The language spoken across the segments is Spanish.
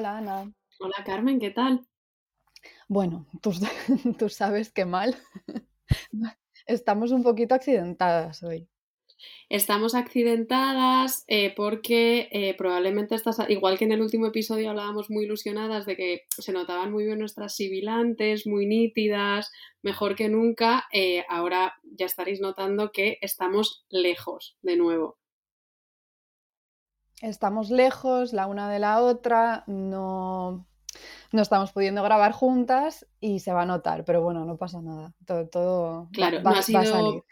Hola Ana. Hola Carmen, ¿qué tal? Bueno, tú, tú sabes qué mal. Estamos un poquito accidentadas hoy. Estamos accidentadas eh, porque eh, probablemente estás, igual que en el último episodio hablábamos muy ilusionadas de que se notaban muy bien nuestras sibilantes, muy nítidas, mejor que nunca, eh, ahora ya estaréis notando que estamos lejos de nuevo. Estamos lejos la una de la otra, no, no estamos pudiendo grabar juntas y se va a notar, pero bueno, no pasa nada. Todo, todo claro, va, no ha sido, a salir.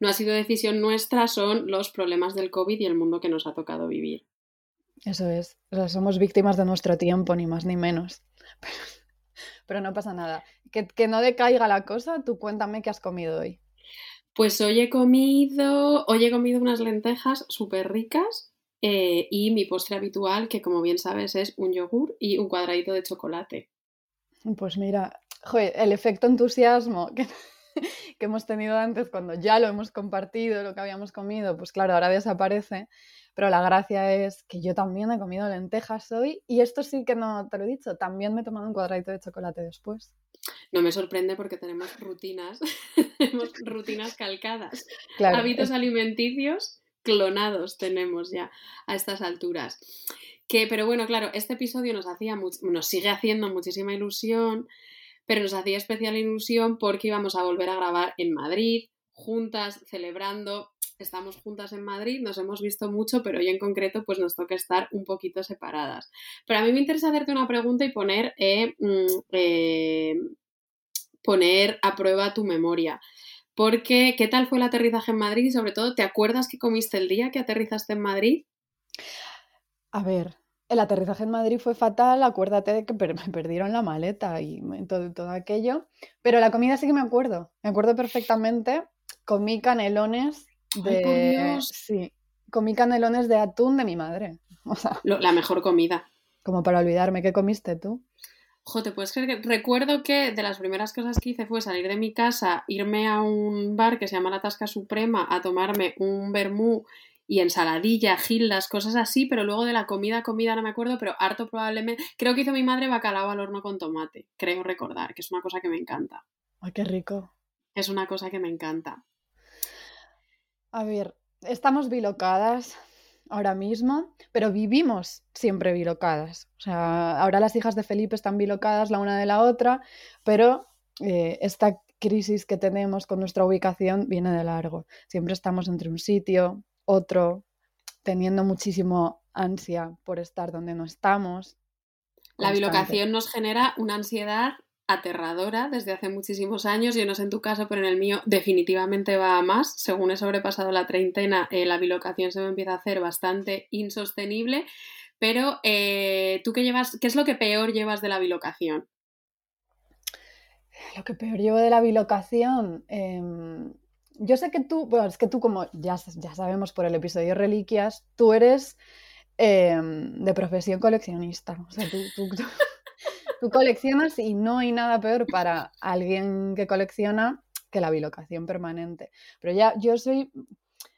No ha sido decisión nuestra, son los problemas del COVID y el mundo que nos ha tocado vivir. Eso es. somos víctimas de nuestro tiempo, ni más ni menos. Pero, no pasa nada. Que, que no decaiga la cosa, tú cuéntame qué has comido hoy. Pues hoy he comido, hoy he comido unas lentejas súper ricas eh, y mi postre habitual, que como bien sabes es un yogur y un cuadradito de chocolate. Pues mira, el efecto entusiasmo que, que hemos tenido antes cuando ya lo hemos compartido, lo que habíamos comido, pues claro, ahora desaparece. Pero la gracia es que yo también he comido lentejas hoy y esto sí que no te lo he dicho, también me he tomado un cuadradito de chocolate después. No me sorprende porque tenemos rutinas, tenemos rutinas calcadas, hábitos alimenticios clonados tenemos ya a estas alturas. Que, pero bueno, claro, este episodio nos hacía nos sigue haciendo muchísima ilusión, pero nos hacía especial ilusión porque íbamos a volver a grabar en Madrid, juntas, celebrando. Estamos juntas en Madrid, nos hemos visto mucho, pero hoy en concreto pues nos toca estar un poquito separadas. Pero a mí me interesa hacerte una pregunta y poner eh, mm, eh, poner a prueba tu memoria. Porque, ¿qué tal fue el aterrizaje en Madrid? Y sobre todo, ¿te acuerdas que comiste el día que aterrizaste en Madrid? A ver, el aterrizaje en Madrid fue fatal, acuérdate de que me perdieron la maleta y todo, todo aquello. Pero la comida sí que me acuerdo. Me acuerdo perfectamente. Comí canelones de. Sí. Comí canelones de atún de mi madre. la mejor comida. Como para olvidarme, ¿qué comiste tú? Joder, puedes creer que recuerdo que de las primeras cosas que hice fue salir de mi casa, irme a un bar que se llama La Tasca Suprema a tomarme un vermú y ensaladilla, gildas, cosas así, pero luego de la comida, comida no me acuerdo, pero harto probablemente. Creo que hizo mi madre bacalao al horno con tomate, creo recordar, que es una cosa que me encanta. Ay, qué rico. Es una cosa que me encanta. A ver, estamos bilocadas, ahora mismo, pero vivimos siempre bilocadas. O sea, ahora las hijas de Felipe están bilocadas la una de la otra, pero eh, esta crisis que tenemos con nuestra ubicación viene de largo. Siempre estamos entre un sitio, otro, teniendo muchísimo ansia por estar donde no estamos. La bilocación nos genera una ansiedad aterradora desde hace muchísimos años. Yo no sé en tu caso, pero en el mío definitivamente va a más. Según he sobrepasado la treintena, eh, la bilocación se me empieza a hacer bastante insostenible. Pero eh, tú qué llevas, ¿qué es lo que peor llevas de la bilocación? Lo que peor llevo de la bilocación. Em, yo sé que tú, bueno, es que tú, como ya, ya sabemos por el episodio Reliquias, tú eres em, de profesión coleccionista. O sea, tú tú coleccionas y no hay nada peor para alguien que colecciona que la bilocación permanente. Pero ya yo soy,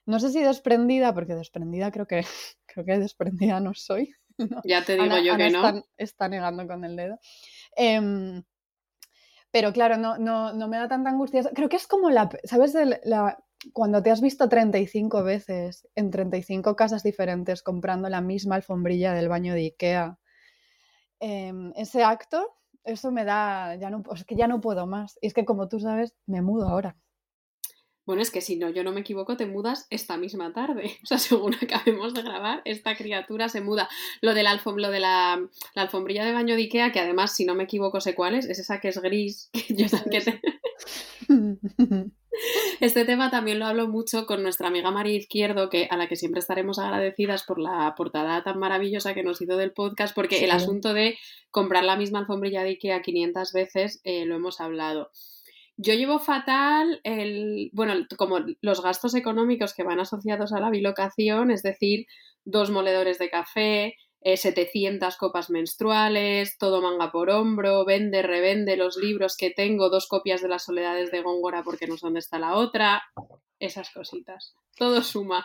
no sé si desprendida, porque desprendida creo que, creo que desprendida no soy. Ya te digo yo que no. Está, negando con el dedo. Em, pero claro, no, no, no, me da tanta angustia. Creo que es como la, ¿sabes? La, cuando te has visto 35 veces en 35 casas diferentes comprando la misma alfombrilla del baño de Ikea Em, ese acto, eso me da, ya no, es que ya no puedo más. Y es que como tú sabes, me mudo ahora. Bueno, es que si no, yo no me equivoco, te mudas esta misma tarde. O sea, según acabemos de grabar, esta criatura se muda. Lo de la, lo de la, alfombrilla de baño de Ikea, que además, si no me equivoco, sé cuál es, es esa que es gris. Este tema también lo hablo mucho con nuestra amiga María Izquierdo, que, a la que siempre estaremos agradecidas por la portada tan maravillosa que nos hizo del podcast, porque el asunto de comprar la misma alfombrilla de Ikea 500 veces eh, lo hemos hablado. Yo llevo fatal el, bueno, como los gastos económicos que van asociados a la bilocación, es decir, dos moledores de café, 700 eh, copas menstruales, todo manga por hombro, vende, revende los libros que tengo, dos copias de las soledades de Góngora porque no sé dónde está la otra, esas cositas. Todo suma.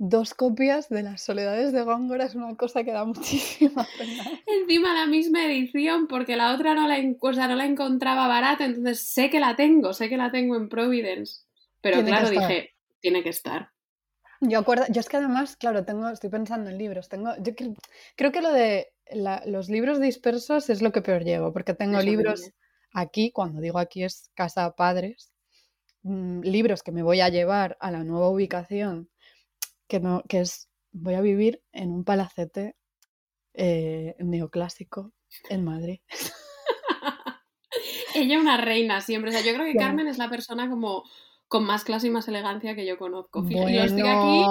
dos copias de Las Soledades de Góngora es una cosa que da muchísima pena. Encima la misma edición, porque la otra no la, no la encontraba barata, entonces sé que la tengo, sé que la tengo en Providence. Pero claro, dije, tiene que estar. Yo acuerdo, yo es que además, claro, tengo, estoy pensando en libros. Tengo, yo creo, que lo de los libros dispersos es lo que peor llevo, porque tengo libros aquí, cuando digo aquí es casa padres, mm, libros que me voy a llevar a la nueva ubicación que, no, que es, voy a vivir en un palacete eh, neoclásico en Madrid. Ella una reina siempre. O sea, yo creo que Carmen es la persona como con más clase y más elegancia que yo conozco. Bueno. Yo estoy aquí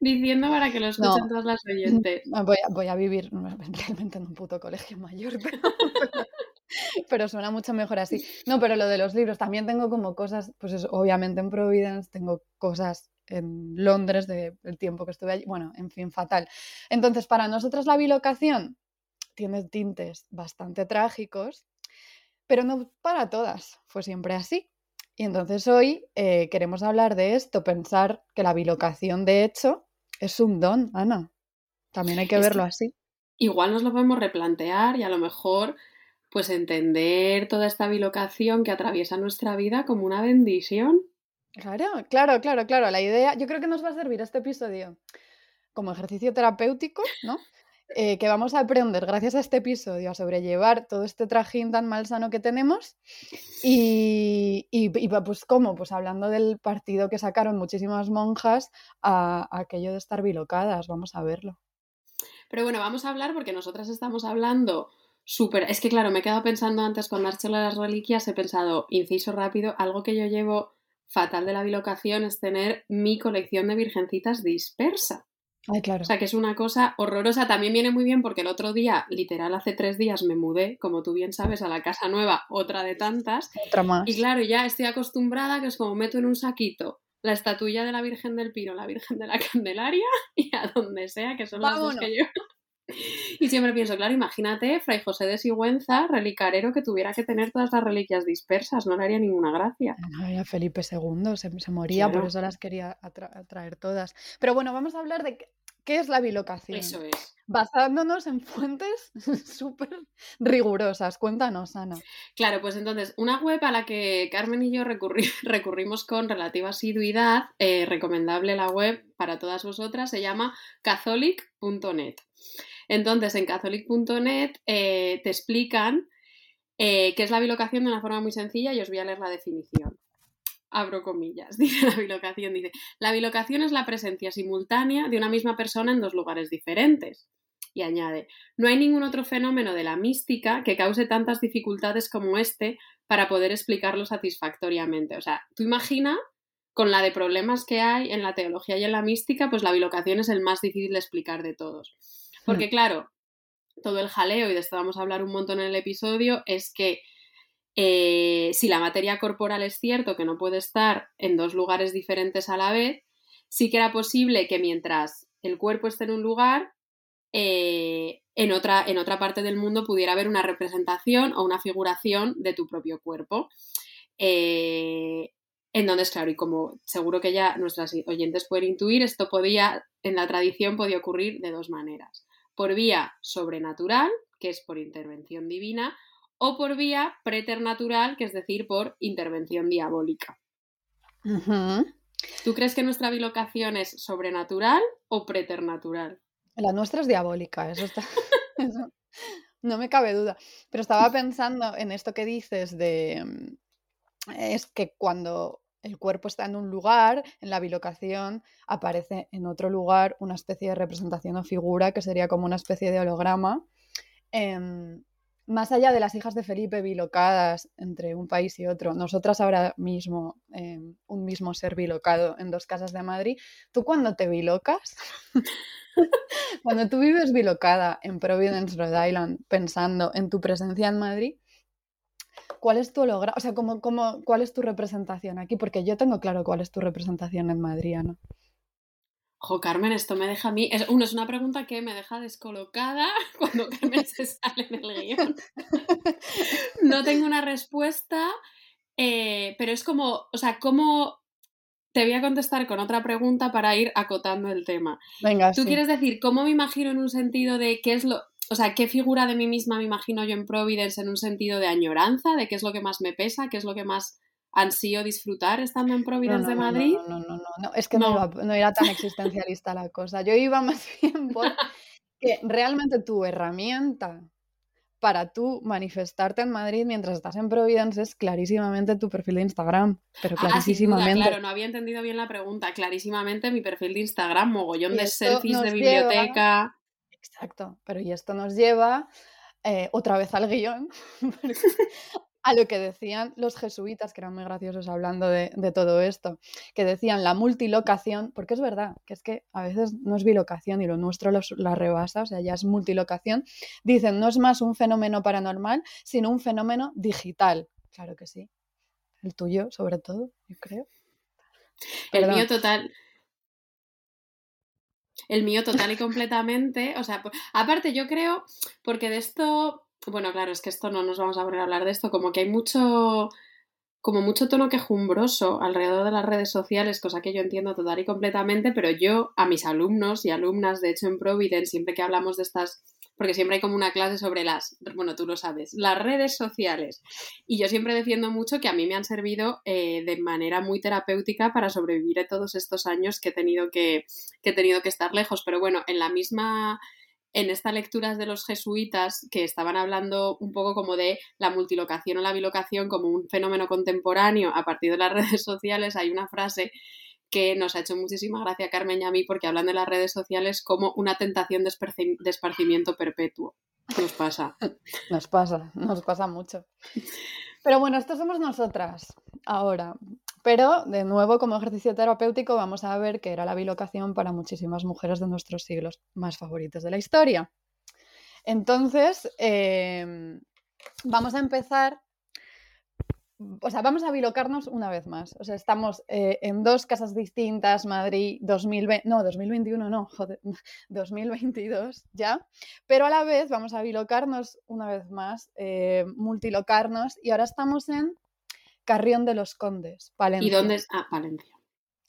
diciendo para que lo escuchen todas las oyentes. Voy a, voy a vivir realmente en un puto colegio mayor, pero, pero suena mucho mejor así. No, pero lo de los libros, también tengo como cosas, pues es, obviamente en Providence tengo cosas en Londres del tiempo que estuve allí. Bueno, en fin, fatal. Entonces, para nosotros la bilocación tiene tintes bastante trágicos, pero no para todas, fue siempre así. Y entonces hoy eh, queremos hablar de esto, pensar que la bilocación de hecho es un don, Ana. También hay que verlo así. Igual nos lo podemos replantear y a lo mejor pues entender toda esta bilocación que atraviesa nuestra vida como una bendición. Claro, claro, claro, claro. La idea, yo creo que nos va a servir este episodio como ejercicio terapéutico, ¿no? Eh, que vamos a aprender gracias a este episodio a sobrellevar todo este trajín tan malsano que tenemos y, y, pues cómo, pues hablando del partido que sacaron muchísimas monjas a, aquello de estar bilocadas, vamos a verlo. Pero bueno, vamos a hablar porque nosotras estamos hablando súper... Es que claro, me he quedado pensando antes has hecho las reliquias, he pensado, inciso rápido, algo que yo llevo fatal de la bilocación es tener mi colección de virgencitas dispersa. Ay, claro. O sea, que es una cosa horrorosa. También viene muy bien porque el otro día, literal, hace tres días me mudé, como tú bien sabes, a la casa nueva, otra de tantas. Otra más. Y claro, ya estoy acostumbrada que es como meto en un saquito la estatuilla de la Virgen del Pino, la Virgen de la Candelaria y a donde sea, que son las dos que yo. Y siempre pienso, claro, imagínate, Fray José de Sigüenza, relicarero, que tuviera que tener todas las reliquias dispersas, no le haría ninguna gracia. No, Felipe II se, moría, por eso las quería traer todas. Pero bueno, vamos a hablar de qué es la bilocación. Eso es. Basándonos en fuentes súper rigurosas. Cuéntanos, Ana. Claro, pues entonces, una web a la que Carmen y yo recurrimos con relativa asiduidad, eh, recomendable la web para todas vosotras, se llama catholic.net. Entonces, en catholic.net eh, te explican eh, qué es la bilocación de una forma muy sencilla y os voy a leer la definición. Abro comillas, dice la bilocación, dice, la bilocación es la presencia simultánea de una misma persona en dos lugares diferentes. Y añade, no hay ningún otro fenómeno de la mística que cause tantas dificultades como este para poder explicarlo satisfactoriamente. O sea, tú imagina con la de problemas que hay en la teología y en la mística, pues la bilocación es el más difícil de explicar de todos. Porque mm. claro, todo el jaleo, y de esto vamos a hablar un montón en el episodio, es que eh, si la materia corporal es cierto que no puede estar en dos lugares diferentes a la vez, sí que era posible que mientras el cuerpo esté en un lugar, eh, en, otra, en otra parte del mundo pudiera haber una representación o una figuración de tu propio cuerpo. Eh, en donde es claro, y como seguro que ya nuestras oyentes pueden intuir, esto podía, en la tradición podía ocurrir de dos maneras por vía sobrenatural, que es por intervención divina, o por vía preternatural, que es decir, por intervención diabólica. ¿Tú crees que nuestra bilocación es sobrenatural o preternatural? La nuestra es diabólica, eso está. no me cabe duda. Pero estaba pensando en esto que dices de. Mm, es que cuando el cuerpo está en un lugar, en la bilocación aparece en otro lugar una especie de representación o figura que sería como una especie de holograma. Em, más allá de las hijas de Felipe bilocadas entre un país y otro, nosotras ahora mismo, em, un mismo ser bilocado en dos casas de Madrid, tú cuando te bilocas, cuando tú vives bilocada en Providence, Rhode Island, pensando en tu presencia en Madrid, ¿cuál es tu holograma? O sea, ¿cómo, cómo, cuál es tu representación aquí? Porque yo tengo claro cuál es tu representación en Madrid, ¿no? Ojo, Carmen, esto me deja a mí. Es, uno, es una pregunta que me deja descolocada cuando Carmen se sale en el guion. no tengo una respuesta, eh, pero es como, o sea, ¿cómo te voy a contestar con otra pregunta para ir acotando el tema. Venga, Tú quieres decir, ¿cómo me imagino en un sentido de qué es lo, o sea, qué figura de mí misma me imagino yo en Providence en un sentido de añoranza, de qué es lo que más me pesa, qué es lo que más ansío disfrutar estando en Providence de Madrid? No, no, no, no, es que no. no era tan existencialista la cosa. Yo iba más bien por que realmente tu herramienta para tú manifestarte en Madrid mientras estás en Providence es clarísimamente tu perfil de Instagram, pero ah, clarísimamente. claro, no había entendido bien la pregunta. Clarísimamente mi perfil de Instagram, mogollón de selfies de biblioteca. Exacto, pero y esto nos lleva eh, otra vez al guion, a lo que decían los jesuitas, que eran muy graciosos hablando de, todo esto, que decían la multilocación, porque es verdad, que es que a veces no es bilocación y lo nuestro la rebasa, o sea, ya es multilocación, dicen no es más un fenómeno paranormal, sino un fenómeno digital. Claro que sí. El tuyo, sobre todo, yo creo. El mío total, el mío total y completamente. O sea, aparte yo creo, porque de esto, bueno, claro, es que esto no nos vamos a poner a hablar de esto, como que hay mucho, como mucho tono quejumbroso alrededor de las redes sociales, cosa que yo entiendo total y completamente, pero yo a mis alumnos y alumnas, de hecho en Providence, siempre que hablamos de estas porque siempre hay como una clase sobre las, bueno, tú lo sabes, las redes sociales. Y yo siempre defiendo mucho que a mí me han servido eh, de manera muy terapéutica para sobrevivir a todos estos años que he tenido que, que he tenido que estar lejos. Pero bueno, en la misma en estas lecturas de los jesuitas que estaban hablando un poco como de la multilocación o la bilocación como un fenómeno contemporáneo a partir de las redes sociales, hay una frase que nos ha hecho muchísima gracia Carmen y a mí porque hablan de las redes sociales como una tentación de, esparcimiento perpetuo. Nos pasa. Nos pasa, nos pasa mucho. Pero bueno, esto somos nosotras ahora. Pero de nuevo, como ejercicio terapéutico, vamos a ver que era la bilocación para muchísimas mujeres de nuestros siglos más favoritos de la historia. Entonces, eh, vamos a empezar o sea, vamos a bilocarnos una vez más. O sea, estamos eh, en dos casas distintas, Madrid 2020, no, 2021 no, joder, 2022 ya, pero a la vez vamos a bilocarnos una vez más, eh, multilocarnos, y ahora estamos en Carrión de los Condes, Palencia. ¿Y dónde es? Ah, Palencia.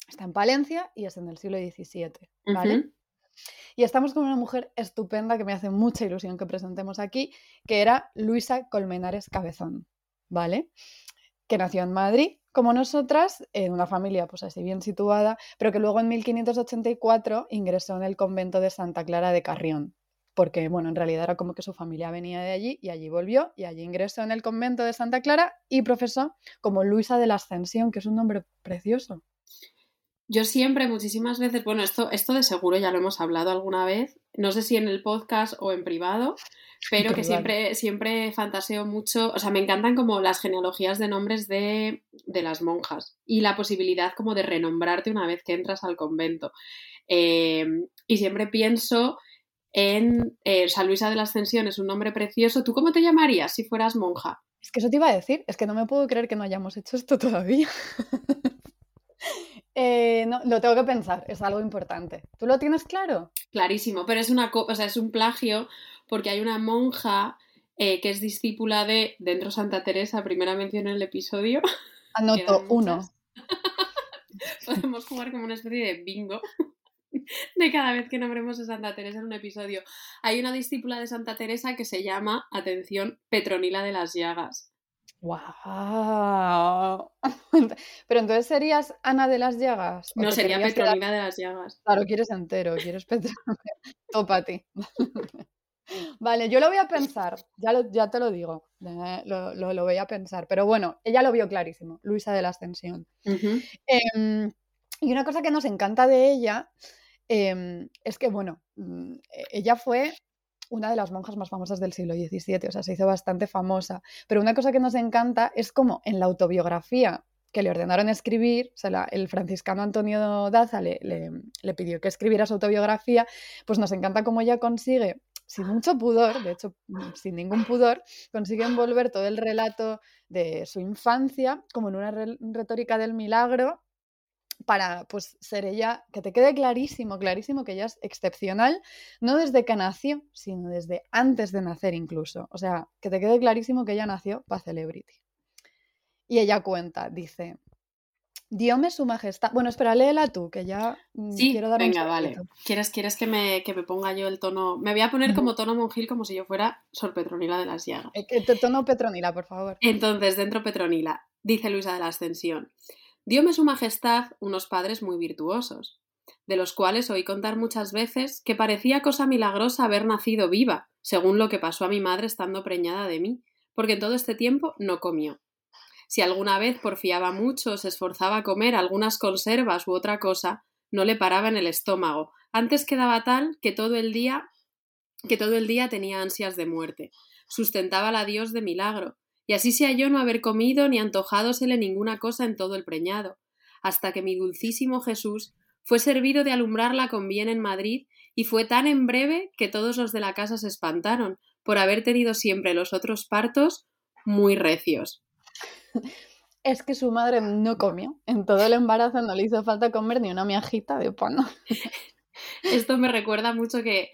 Está en Palencia y es en el siglo XVII, ¿vale? Y estamos con una mujer estupenda que me hace mucha ilusión que presentemos aquí, que era Luisa Colmenares Cabezón, ¿vale? Que nació en Madrid, como nosotras, en una familia pues así bien situada, pero que luego en 1584 ingresó en el convento de Santa Clara de Carrión, porque bueno, en realidad era como que su familia venía de allí y allí volvió y allí ingresó en el convento de Santa Clara y profesó como Luisa de la Ascensión, que es un nombre precioso. Yo siempre, muchísimas veces, bueno, esto, esto de seguro ya lo hemos hablado alguna vez, no sé si en el podcast o en privado, pero que siempre, siempre fantaseo mucho, o sea, me encantan como las genealogías de nombres de, las monjas y la posibilidad como de renombrarte una vez que entras al convento. Eh, y siempre pienso en eh, San Luisa de la Ascensión, es un nombre precioso. ¿Tú cómo te llamarías si fueras monja? Es que eso te iba a decir, es que no me puedo creer que no hayamos hecho esto todavía. Eh, no, lo tengo que pensar, es algo importante. ¿Tú lo tienes claro? Clarísimo, pero es una o sea, es un plagio porque hay una monja eh, que es discípula de dentro Santa Teresa, primera mención en el episodio. Anoto uno. Podemos jugar como una especie de bingo de cada vez que nombremos a Santa Teresa en un episodio. Hay una discípula de Santa Teresa que se llama, atención, Petronila de las Llagas. ¡Wow! Pero entonces serías Ana de las Llagas. No, sería Petronila de las Llagas. Claro, quieres entero, quieres Petronila. Topa ti. Vale, yo lo voy a pensar, ya, ya te lo digo, eh, lo, voy a pensar. Pero bueno, ella lo vio clarísimo, Luisa de la Ascensión. Em, y una cosa que nos encanta de ella em, es que, bueno, mm, e, ella fue una de las monjas más famosas del siglo XVII, o sea, se hizo bastante famosa. Pero una cosa que nos encanta es como en la autobiografía que le ordenaron escribir, o sea, el franciscano Antonio Daza le, le, pidió que escribiera su autobiografía, pues nos encanta cómo ella consigue, sin mucho pudor, de hecho, sin ningún pudor, consigue envolver todo el relato de su infancia como en una retórica del milagro para pues ser ella, que te quede clarísimo, clarísimo que ella es excepcional, no desde que nació, sino desde antes de nacer incluso. O sea, que te quede clarísimo que ella nació para Celebrity. Y ella cuenta, dice, Diome su majestad. Bueno, espera, léela tú, que ya mm, sí, quiero dar venga, vale. ¿Quieres, quieres que, me, que me ponga yo el tono? Me voy a poner como tono monjil, como si yo fuera Sor Petronila de las Llagas. Eh, tono Petronila, por favor. Entonces, dentro Petronila, dice Luisa de la Ascensión. Diome su majestad unos padres muy virtuosos, de los cuales oí contar muchas veces que parecía cosa milagrosa haber nacido viva, según lo que pasó a mi madre estando preñada de mí, porque en todo este tiempo no comió si alguna vez porfiaba mucho se esforzaba a comer algunas conservas u otra cosa, no le paraba en el estómago. Antes quedaba tal que todo el día que todo el día tenía ansias de muerte. Sustentaba a Dios de milagro, y así se halló no haber comido ni antojádosele ninguna cosa en todo el preñado, hasta que mi dulcísimo Jesús fue servido de alumbrarla con bien en Madrid, y fue tan en breve que todos los de la casa se espantaron, por haber tenido siempre los otros partos muy recios. Es que su madre no comió. En todo el embarazo no le hizo falta comer ni una miajita de pan. Esto me recuerda mucho que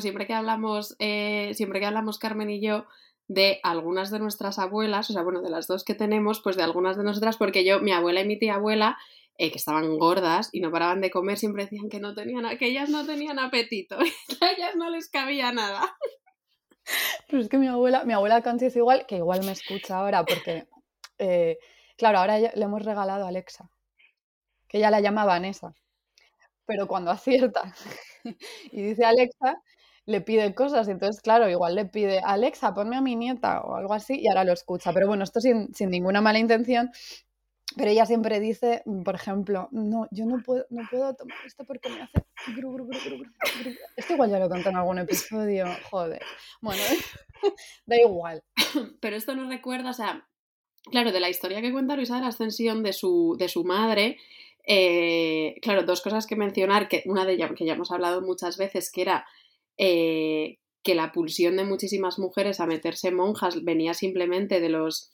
siempre que hablamos, eh, siempre que hablamos Carmen y yo de algunas de nuestras abuelas, o sea, bueno, de las dos que tenemos, pues de algunas de nosotras, porque yo, mi abuela y mi tía abuela, eh, que estaban gordas y no paraban de comer, siempre decían que no tenían, que ellas no tenían apetito, que a ellas no les cabía nada. Pero es que mi abuela, mi abuela Conchi es igual, que igual me escucha ahora, porque eh, claro, ahora le hemos regalado a Alexa, que ya la llama Vanessa, pero cuando acierta y dice Alexa, le pide cosas, entonces, claro, igual le pide, Alexa, ponme a mi nieta o algo así, y ahora lo escucha. Pero bueno, esto sin, ninguna mala intención, pero ella siempre dice, por ejemplo, no, yo no puedo, no puedo tomar esto porque me hace... Esto igual ya lo conté en algún episodio, joder. Bueno, da igual. Pero esto nos recuerda, o sea, claro, de la historia que cuenta Luisa de la ascensión de su, de su madre, eh, claro, dos cosas que mencionar, que una de ellas que ya hemos hablado muchas veces, que era eh, que la pulsión de muchísimas mujeres a meterse monjas venía simplemente de los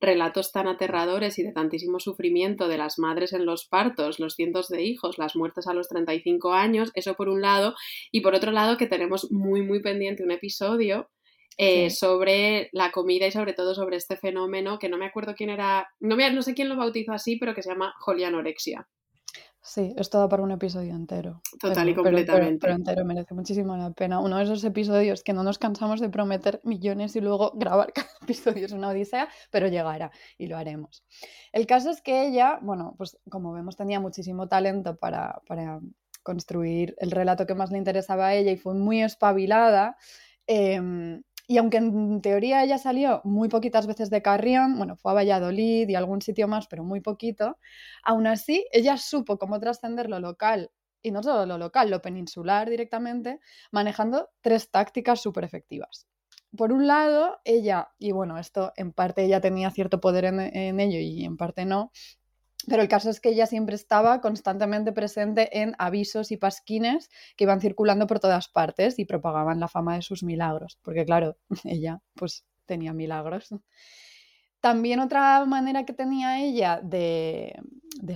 relatos tan aterradores y de tantísimo sufrimiento de las madres en los partos, los cientos de hijos, las muertes a los 35 años, eso por un lado, y por otro lado que tenemos muy, muy pendiente un episodio eh, sobre la comida y sobre todo sobre este fenómeno que no me acuerdo quién era, no, me, no sé quién lo bautizó así, pero que se llama holianorexia. Sí, es todo para un episodio entero. Total y completamente. Pero, entero merece muchísimo la pena. Uno de esos episodios que no nos cansamos de prometer millones y luego grabar cada episodio es una odisea, pero llegará y lo haremos. El caso es que ella, bueno, pues como vemos tenía muchísimo talento para, para construir el relato que más le interesaba a ella y fue muy espabilada. Eh, y aunque en teoría ella salió muy poquitas veces de Carrión, bueno, fue a Valladolid y algún sitio más, pero muy poquito, aún así ella supo cómo trascender lo local y no solo lo local, lo peninsular directamente, manejando tres tácticas súper efectivas. Por un lado, ella, y bueno, esto en parte ella tenía cierto poder en, en ello y en parte no, pero el caso es que ella siempre estaba constantemente presente en avisos y pasquines que iban circulando por todas partes y propagaban la fama de sus milagros, porque claro, ella pues tenía milagros. También otra manera que tenía ella de,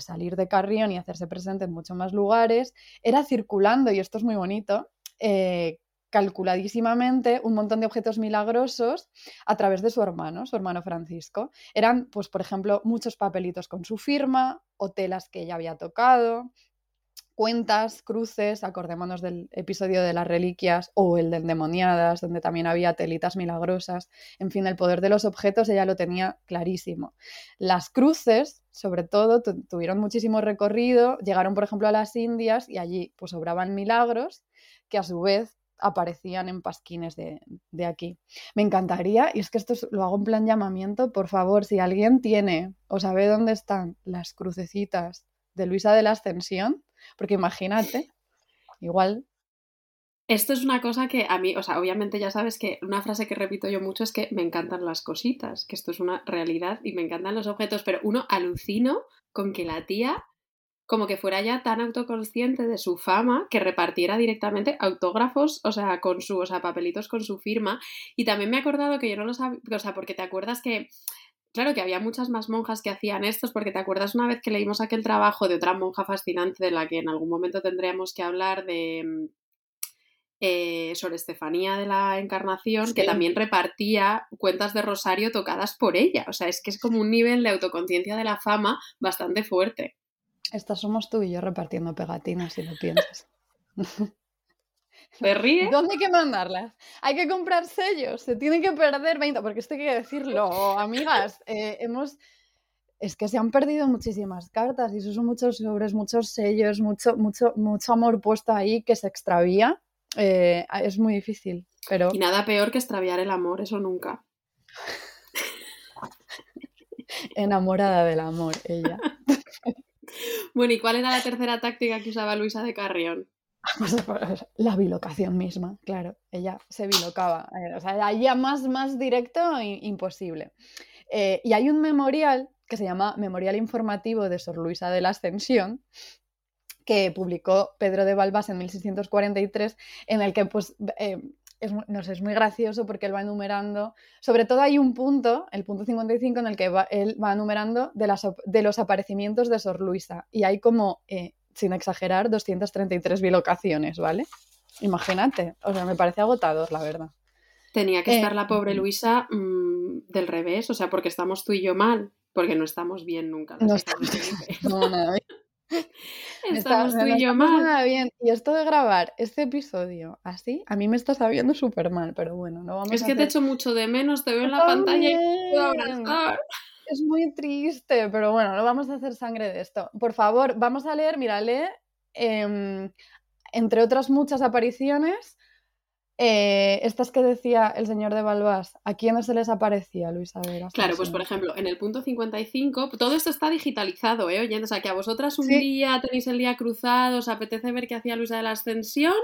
salir de Carrión y hacerse presente en muchos más lugares era circulando, y esto es muy bonito, eh, calculadísimamente un montón de objetos milagrosos a través de su hermano, su hermano Francisco. Eran, pues, por ejemplo, muchos papelitos con su firma o telas que ella había tocado, cuentas, cruces, acordémonos del episodio de las reliquias o el de endemoniadas, donde también había telitas milagrosas. En fin, el poder de los objetos ella lo tenía clarísimo. Las cruces, sobre todo, tuvieron muchísimo recorrido, llegaron, por ejemplo, a las Indias y allí pues obraban milagros que a su vez aparecían en pasquines de, aquí. Me encantaría, y es que esto lo hago en plan llamamiento, por favor, si alguien tiene o sabe dónde están las crucecitas de Luisa de la Ascensión, porque imagínate, igual... Esto es una cosa que a mí, o sea, obviamente ya sabes que una frase que repito yo mucho es que me encantan las cositas, que esto es una realidad y me encantan los objetos, pero uno alucino con que la tía como que fuera ya tan autoconsciente de su fama que repartiera directamente autógrafos, o sea, con su, o sea, papelitos con su firma. Y también me he acordado que yo no lo sabía, o sea, porque te acuerdas que Claro que había muchas más monjas que hacían estos, porque te acuerdas una vez que leímos aquel trabajo de otra monja fascinante de la que en algún momento tendríamos que hablar de eh, sobre Estefanía de la Encarnación, que también repartía cuentas de rosario tocadas por ella. O sea, es que es como un nivel de autoconciencia de la fama bastante fuerte. Estas somos tú y yo repartiendo pegatinas, si lo piensas. ¿Te ríes? ¿Dónde hay que mandarlas? Hay que comprar sellos, se tiene que perder 20, porque esto hay que decirlo, amigas. Eh, hemos, es que se han perdido muchísimas cartas y eso son muchos sobres, muchos sellos, mucho, mucho, mucho amor puesto ahí que se extravía. Eh, es muy difícil, pero... Y nada peor que extraviar el amor, eso nunca. Enamorada del amor, ella. Bueno, ¿y cuál era la tercera táctica que usaba Luisa de Carrión? La bilocación misma, claro. Ella se bilocaba. Eh, o sea, ya más, más directo imposible. Eh, y hay un memorial que se llama Memorial Informativo de Sor Luisa de la Ascensión, que publicó Pedro de Balbás en 1643, en el que pues, eh, es, no sé, es muy gracioso porque él va enumerando, sobre todo hay un punto, el punto 55, en el que él va enumerando de, las, de, los aparecimientos de Sor Luisa, y hay como, eh, sin exagerar, 233 bilocaciones, ¿vale? Imagínate, o sea, me parece agotador, la verdad. Tenía que estar la pobre eh, Luisa mm, del revés, o sea, porque estamos tú y yo mal, porque no estamos bien nunca. No estamos, no, nada Estamos tú y yo mal. Nada bien. Y esto de grabar este episodio así, a mí me está sabiendo súper mal, pero bueno, no vamos Es que te echo mucho de menos, te veo en la pantalla y puedo abrazar. Es muy triste, pero bueno, no vamos a hacer sangre de esto. Por favor, vamos a leer, mírale, em, entre otras muchas apariciones, eh, estas que decía el señor de Balbás, ¿a quiénes se les aparecía, Luisa Vera? Claro, pues por ejemplo, en el punto 55, todo esto está digitalizado, ¿eh? Oyendo, o sea, que a vosotras un día tenéis el día cruzado, os apetece ver qué hacía Luisa de la Ascensión,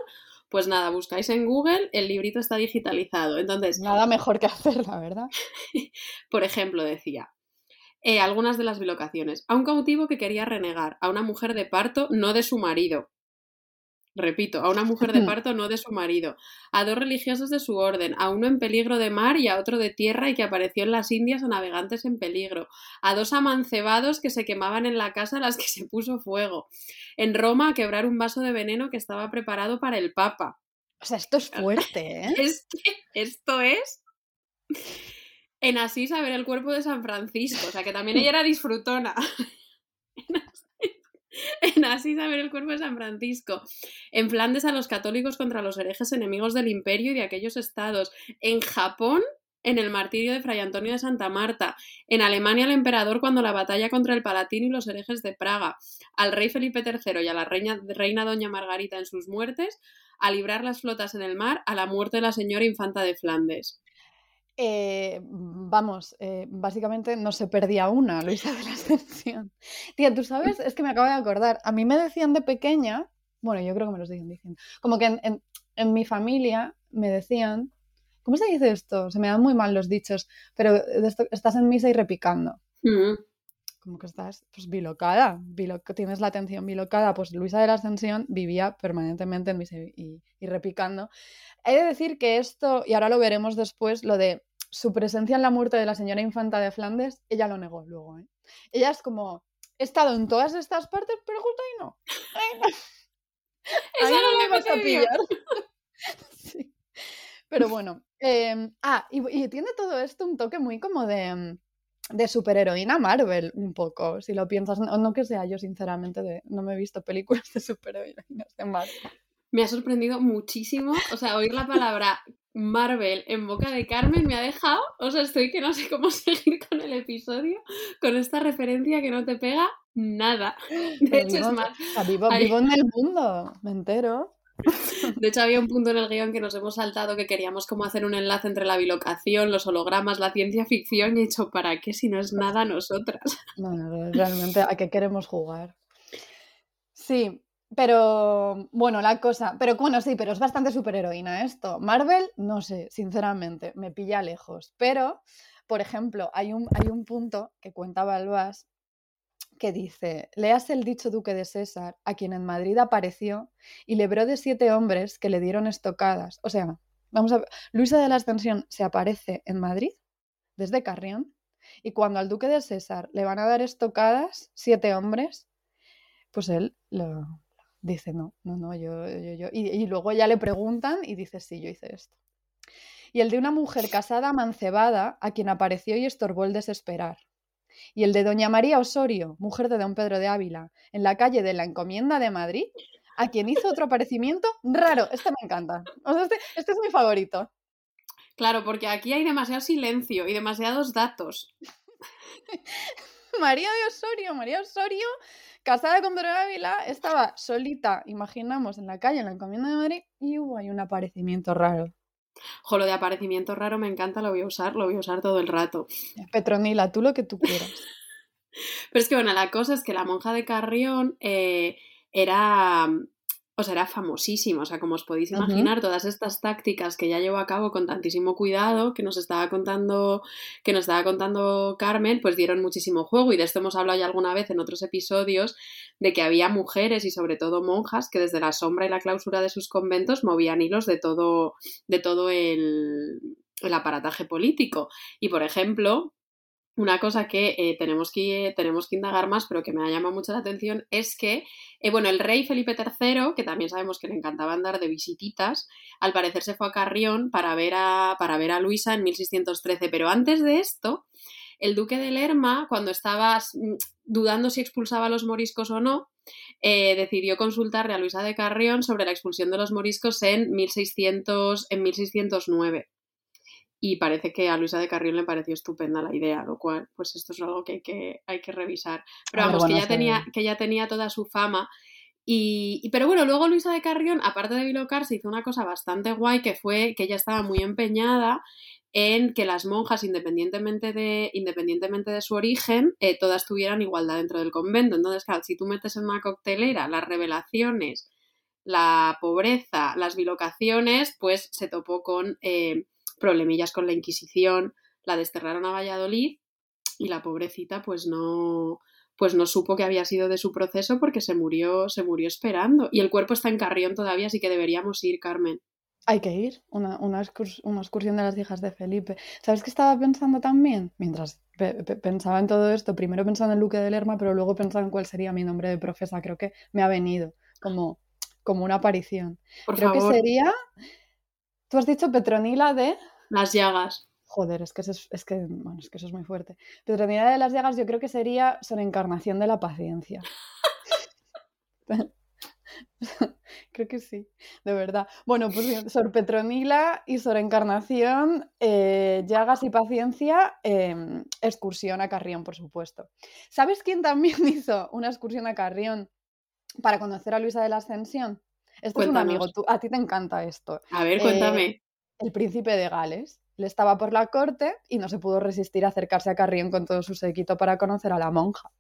pues nada, buscáis en Google, el librito está digitalizado. Entonces. Nada mejor que hacer, la verdad. por ejemplo, decía. Eh, algunas de las bilocaciones. A un cautivo que quería renegar, a una mujer de parto, no de su marido, repito, a una mujer de parto, no de su marido, a dos religiosos de su orden, a uno en peligro de mar y a otro de tierra y que apareció en las Indias a navegantes en peligro, a dos amancebados que se quemaban en la casa a las que se puso fuego, en Roma a quebrar un vaso de veneno que estaba preparado para el Papa. O sea, esto es fuerte, ¿eh? Es esto es en Asís a ver el cuerpo de San Francisco, o sea que también ella era disfrutona. en Asís a ver el cuerpo de San Francisco, en Flandes a los católicos contra los herejes enemigos del imperio y de aquellos estados, en Japón en el martirio de Fray Antonio de Santa Marta, en Alemania al emperador cuando la batalla contra el Palatino y los herejes de Praga, al rey Felipe III y a la reina, reina Doña Margarita en sus muertes, a librar las flotas en el mar, a la muerte de la señora infanta de Flandes. Eh, vamos, eh, básicamente no se perdía una, Luisa de la Ascensión. Tía, tú sabes, es que me acabo de acordar, a mí me decían de pequeña, bueno, yo creo que me lo siguen diciendo, como que en, mi familia me decían, ¿cómo se dice esto? Se me dan muy mal los dichos, pero estás en misa y repicando. Mm. Como que estás pues bilocada, tienes la atención bilocada, pues Luisa de la Ascensión vivía permanentemente en misa y repicando. He de decir que esto, y ahora lo veremos después, lo de su presencia en la muerte de la señora infanta de Flandes, ella lo negó luego. ¿eh? Ella es como, he estado en todas estas partes, pero justo ahí no. Ahí no, me vas a pillar. Pero bueno. Em, ah, y, tiene todo esto un toque muy como de, de superheroína Marvel, un poco, si lo piensas. No, no que sea yo, sinceramente, de, no me he visto películas de superheroínas de Marvel. Me ha sorprendido muchísimo, o sea, oír la palabra Marvel en boca de Carmen me ha dejado, o sea, estoy que no sé cómo seguir con el episodio, con esta referencia que no te pega nada. De hecho, es más... Vivo, vivo en el mundo, me entero. De hecho, había un punto en el guion que nos hemos saltado que queríamos como hacer un enlace entre la bilocación, los hologramas, la ciencia ficción y he hecho, ¿para qué si no es nada nosotras? No, no, realmente, ¿a qué queremos jugar? Sí, pero bueno, la cosa, pero bueno, sí, pero es bastante superheroína esto. Marvel, no sé, sinceramente, me pilla lejos. Pero, por ejemplo, hay un, hay un punto que cuenta Balbás que dice, leas el dicho duque de César, a quien en Madrid apareció y lebró de siete hombres que le dieron estocadas. O sea, vamos a Luisa de la Ascensión se aparece en Madrid desde Carrión y cuando al duque de César le van a dar estocadas siete hombres, pues él lo, dice, no, no, no, yo, yo, yo. Y, luego ya le preguntan y dice, sí, yo hice esto. Y el de una mujer casada mancebada a quien apareció y estorbó el desesperar. Y el de Doña María Osorio, mujer de don Pedro de Ávila, en la calle de la Encomienda de Madrid, a quien hizo otro aparecimiento raro. Este me encanta. este, este es mi favorito. Claro, porque aquí hay demasiado silencio y demasiados datos. María de Osorio, María Osorio, casada con Pedro de Ávila, estaba solita, imaginamos, en la calle, en la encomienda de Madrid, y hubo ahí un aparecimiento raro. Jo, lo de aparecimiento raro me encanta, lo voy a usar, lo voy a usar todo el rato. Petronila, tú lo que tú quieras. Pero es que, bueno, la cosa es que la monja de Carrión eh, era o sea, era famosísimo. O sea, como os podéis imaginar, todas estas tácticas que ya llevó a cabo con tantísimo cuidado, que nos estaba contando, que nos estaba contando Carmen, pues dieron muchísimo juego. Y de esto hemos hablado ya alguna vez en otros episodios, de que había mujeres y sobre todo monjas que desde la sombra y la clausura de sus conventos movían hilos de todo, de todo el, el aparataje político. Y por ejemplo, una cosa que eh, tenemos, que, tenemos que indagar más, pero que me ha llamado mucho la atención, es que, eh, bueno, el rey Felipe III, que también sabemos que le encantaba andar de visititas, al parecer se fue a Carrión para ver a, para ver a Luisa en 1613, pero antes de esto, el duque de Lerma, cuando estaba mm, dudando si expulsaba a los moriscos o no, eh, decidió consultarle a Luisa de Carrión sobre la expulsión de los moriscos en, 1600, en 1609 y parece que a Luisa de Carrión le pareció estupenda la idea, lo cual, pues esto es algo que hay que, hay que revisar. Pero vamos, que, ya tenía, que ya tenía toda su fama. Y, pero bueno, luego Luisa de Carrión, aparte de Bilocar, se hizo una cosa bastante guay, que fue que ella estaba muy empeñada en que las monjas, independientemente de, independientemente de su origen, eh, todas tuvieran igualdad dentro del convento. Entonces, claro, si tú metes en una coctelera las revelaciones, la pobreza, las bilocaciones, pues se topó con... Eh, problemillas con la Inquisición, la desterraron a Valladolid y la pobrecita pues no pues no supo que había sido de su proceso porque se murió, se murió esperando. Y el cuerpo está en Carrión todavía, así que deberíamos ir, Carmen. Hay que ir, una, una, excursión de las hijas de Felipe. ¿Sabes qué estaba pensando también? Mientras pensaba en todo esto, primero pensando en Luque de Lerma, pero luego pensaba en cuál sería mi nombre de profesa. Creo que me ha venido como, como una aparición. Creo que sería Tú has dicho Petronila de... Las llagas. Joder, es que, eso es, que, bueno, es que eso es muy fuerte. Petronila de las llagas yo creo que sería Sor Encarnación de la Paciencia. creo que sí, de verdad. Bueno, pues Sor Petronila y Sor Encarnación, eh, Llagas y Paciencia, em, excursión a Carrión, por supuesto. ¿Sabes quién también hizo una excursión a Carrión para conocer a Luisa de la Ascensión? Esto es un amigo, tú, a ti te encanta esto. A ver, cuéntame. Eh, el príncipe de Gales. Le estaba por la corte y no se pudo resistir a acercarse a Carrión con todo su séquito para conocer a la monja.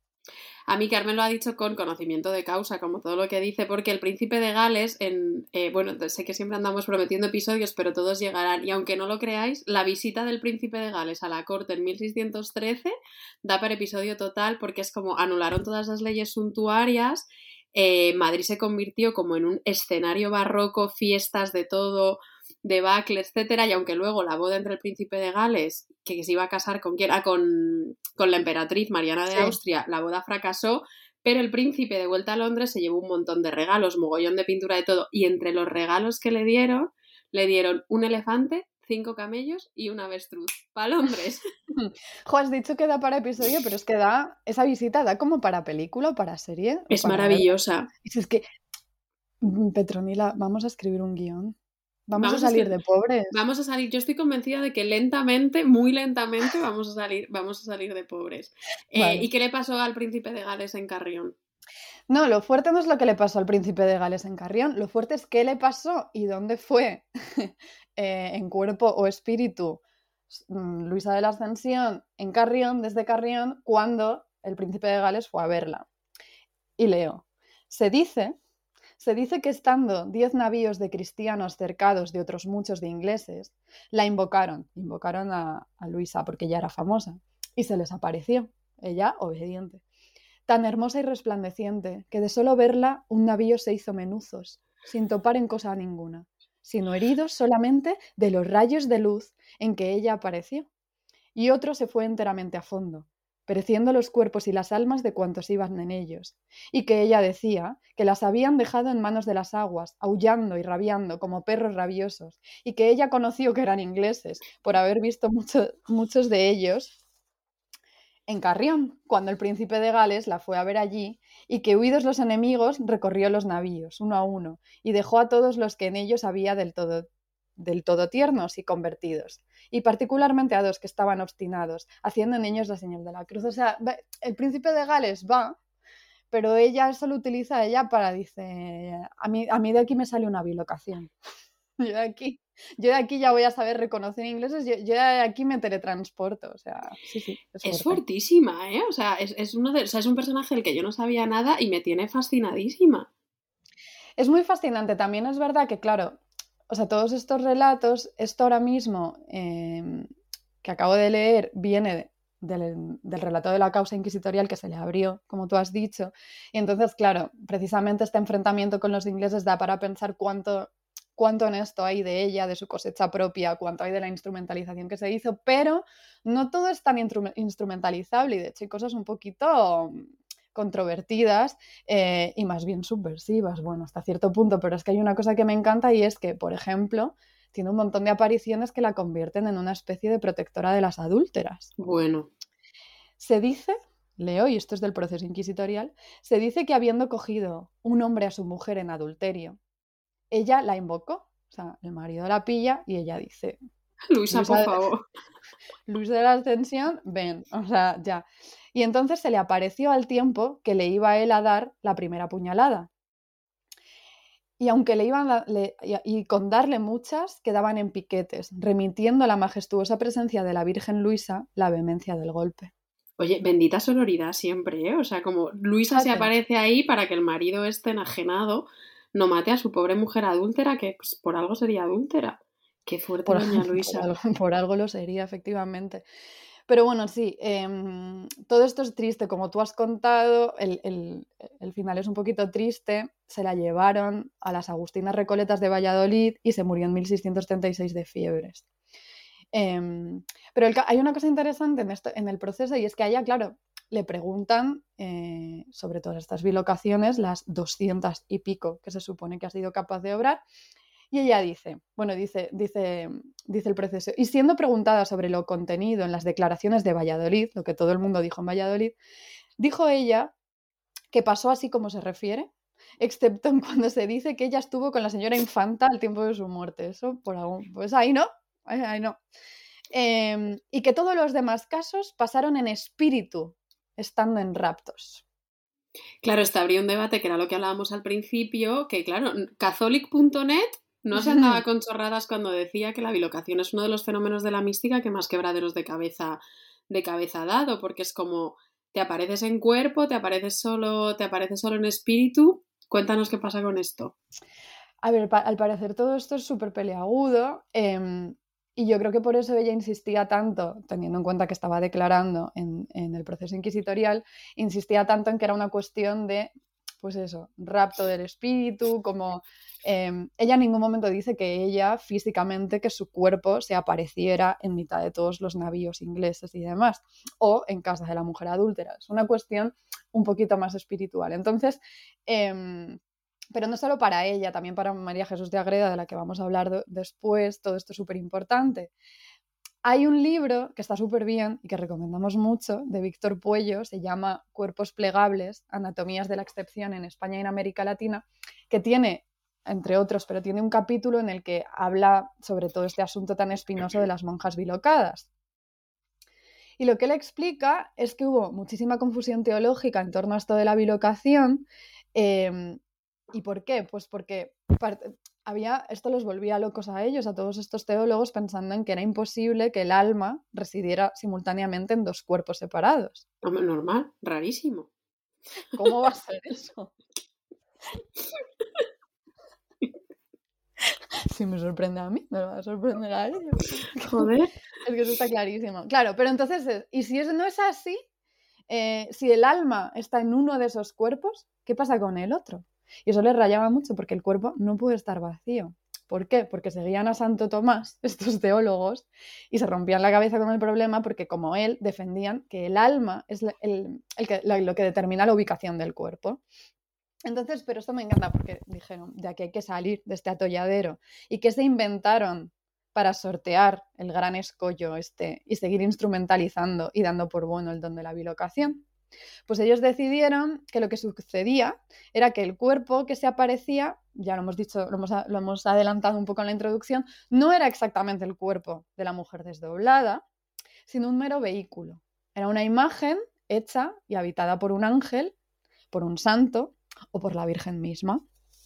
A mí Carmen lo ha dicho con conocimiento de causa, como todo lo que dice, porque el príncipe de Gales, en, eh, bueno, sé que siempre andamos prometiendo episodios, pero todos llegarán, y aunque no lo creáis, la visita del príncipe de Gales a la corte en 1613 da para episodio total porque es como anularon todas las leyes suntuarias eh, Madrid se convirtió como en un escenario barroco, fiestas de todo, debacle, etcétera, y aunque luego la boda entre el príncipe de Gales, que se iba a casar con quién, ah, con, la emperatriz Mariana de Austria, la boda fracasó, pero el príncipe de vuelta a Londres se llevó un montón de regalos, mogollón de pintura de todo, y entre los regalos que le dieron, le dieron un elefante, cinco camellos y un avestruz. Para Londres. jo, has dicho que da para episodio, pero es que da, esa visita da como para película o para serie. Es maravillosa. Es que, mm, Petronila, vamos a escribir un guion. Vamos, a salir de pobres. Vamos a salir, yo estoy convencida de que lentamente, muy lentamente, vamos a salir, vamos a salir de pobres. Eh, ¿Y qué le pasó al príncipe de Gales en Carrión? No, lo fuerte no es lo que le pasó al príncipe de Gales en Carrión, lo fuerte es qué le pasó y dónde fue eh, en cuerpo o espíritu mm, Luisa de la Ascensión en Carrión, desde Carrión, cuando el príncipe de Gales fue a verla. Y leo, se dice, se dice que estando diez navíos de cristianos cercados de otros muchos de ingleses, la invocaron, invocaron a, a Luisa porque ya era famosa, y se les apareció, ella obediente tan hermosa y resplandeciente, que de solo verla un navío se hizo menuzos, sin topar en cosa ninguna, sino heridos solamente de los rayos de luz en que ella apareció. Y otro se fue enteramente a fondo, pereciendo los cuerpos y las almas de cuantos iban en ellos, y que ella decía que las habían dejado en manos de las aguas, aullando y rabiando como perros rabiosos, y que ella conoció que eran ingleses, por haber visto muchos de ellos en Carrión, cuando el príncipe de Gales la fue a ver allí, y que huidos los enemigos recorrió los navíos, uno a uno, y dejó a todos los que en ellos había del todo, del todo tiernos y convertidos, y particularmente a dos que estaban obstinados, haciendo en ellos la señal de la cruz. O sea, el príncipe de Gales va, pero ella eso lo utiliza ella para, dice, a mí, a mí de aquí me sale una bilocación. Yo de aquí yo de aquí ya voy a saber reconocer ingleses, yo, de aquí me teletransporto, o sea, sí, sí. Es, fuertísima, ¿eh? O sea es, uno de, es un personaje del que yo no sabía nada y me tiene fascinadísima. Es muy fascinante, también es verdad que, claro, o sea, todos estos relatos, esto ahora mismo em, que acabo de leer viene del, del, relato de la causa inquisitorial que se le abrió, como tú has dicho. Y entonces, claro, precisamente este enfrentamiento con los ingleses da para pensar cuánto cuánto esto hay de ella, de su cosecha propia, cuánto hay de la instrumentalización que se hizo, pero no todo es tan instrumentalizable y de hecho hay cosas un poquito controvertidas eh, y más bien subversivas, bueno, hasta cierto punto, pero es que hay una cosa que me encanta y es que, por ejemplo, tiene un montón de apariciones que la convierten en una especie de protectora de las adúlteras. Bueno. Se dice, leo, y esto es del proceso inquisitorial, se dice que habiendo cogido un hombre a su mujer en adulterio ella la invocó, o sea, el marido la pilla y ella dice... Luisa, por favor. Luis de la Ascensión, ven, o sea, ya. Y entonces se le apareció al tiempo que le iba a él a dar la primera puñalada. Y aunque le iban y con darle muchas, quedaban en piquetes, remitiendo a la majestuosa presencia de la Virgen Luisa la vehemencia del golpe. Oye, bendita sonoridad siempre, ¿eh? O sea, como Luisa se aparece ahí para que el marido esté enajenado no mate a su pobre mujer adúltera, que pues, por algo sería adúltera. Qué fuerte, por, doña Luisa. Por algo, lo sería, efectivamente. Pero bueno, sí, em, todo esto es triste. Como tú has contado, el, final es un poquito triste. Se la llevaron a las Agustinas Recoletas de Valladolid y se murió en 1636 de fiebres. Em, pero hay una cosa interesante en, esto, en el proceso y es que a ella, claro, le preguntan eh, sobre todas estas bilocaciones, las 200 y pico que se supone que ha sido capaz de obrar. Y ella dice, bueno, dice, dice, dice el proceso, y siendo preguntada sobre lo contenido en las declaraciones de Valladolid, lo que todo el mundo dijo en Valladolid, dijo ella que pasó así como se refiere, excepto en cuando se dice que ella estuvo con la señora infanta al tiempo de su muerte. Eso, por algún, pues ahí no, ahí no. Em, y que todos los demás casos pasaron en espíritu estando en raptos. Claro, está habría un debate que era lo que hablábamos al principio, que claro, catholic.net no se andaba con chorradas cuando decía que la bilocación es uno de los fenómenos de la mística que más quebraderos de cabeza de cabeza ha dado, porque es como te apareces en cuerpo, te apareces solo, te apareces solo en espíritu. Cuéntanos qué pasa con esto. A ver, al parecer todo esto es súper peleagudo. Em, y yo creo que por eso ella insistía tanto, teniendo en cuenta que estaba declarando en, el proceso inquisitorial, insistía tanto en que era una cuestión de, pues eso, rapto del espíritu, como em, ella en ningún momento dice que ella físicamente, que su cuerpo se apareciera en mitad de todos los navíos ingleses y demás, o en casa de la mujer adúltera. Es una cuestión un poquito más espiritual. Entonces, em, pero no solo para ella, también para María Jesús de Agreda, de la que vamos a hablar después, todo esto es súper importante. Hay un libro que está súper bien y que recomendamos mucho, de Víctor Puello, se llama Cuerpos plegables, Anatomías de la Excepción en España y en América Latina, que tiene, entre otros, pero tiene un capítulo en el que habla sobre todo este asunto tan espinoso de las monjas bilocadas. Y lo que él explica es que hubo muchísima confusión teológica en torno a esto de la bilocación, em, ¿Y por qué? Pues porque había, esto los volvía locos a ellos, a todos estos teólogos, pensando en que era imposible que el alma residiera simultáneamente en dos cuerpos separados. Normal, rarísimo. ¿Cómo va a ser eso? Si me sorprende a mí, me va a sorprender a ellos. Joder. Es que eso está clarísimo. Claro, pero entonces, ¿y si no es así? Eh, si el alma está en uno de esos cuerpos, ¿qué pasa con el otro? Y eso les rayaba mucho porque el cuerpo no puede estar vacío. ¿Por qué? Porque seguían a Santo Tomás, estos teólogos, y se rompían la cabeza con el problema porque como él defendían que el alma es el, que, lo que determina la ubicación del cuerpo. Entonces, pero esto me encanta porque dijeron, de aquí hay que salir de este atolladero. ¿Y qué se inventaron para sortear el gran escollo este y seguir instrumentalizando y dando por bueno el don de la bilocación. Pues ellos decidieron que lo que sucedía era que el cuerpo que se aparecía, ya lo hemos dicho, lo hemos, adelantado un poco en la introducción, no era exactamente el cuerpo de la mujer desdoblada, sino un mero vehículo. Era una imagen hecha y habitada por un ángel, por un santo o por la Virgen misma.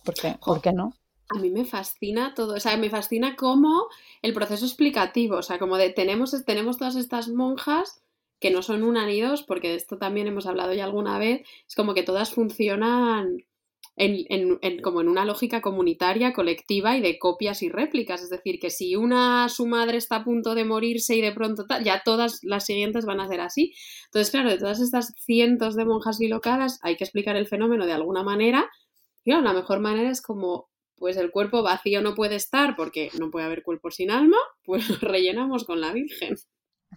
¿Por qué? ¿Por qué no? A mí me fascina todo, o sea, me fascina cómo el proceso explicativo, o sea, como de tenemos, tenemos todas estas monjas que no son una ni dos, porque de esto también hemos hablado ya alguna vez, es como que todas funcionan en, como en una lógica comunitaria, colectiva y de copias y réplicas. Es decir, que si una, su madre está a punto de morirse y de pronto tal, ya todas las siguientes van a ser así. Entonces, claro, de todas estas cientos de monjas bilocadas hay que explicar el fenómeno de alguna manera. Y la mejor manera es como, pues el cuerpo vacío no puede estar porque no puede haber cuerpo sin alma, pues lo rellenamos con la Virgen.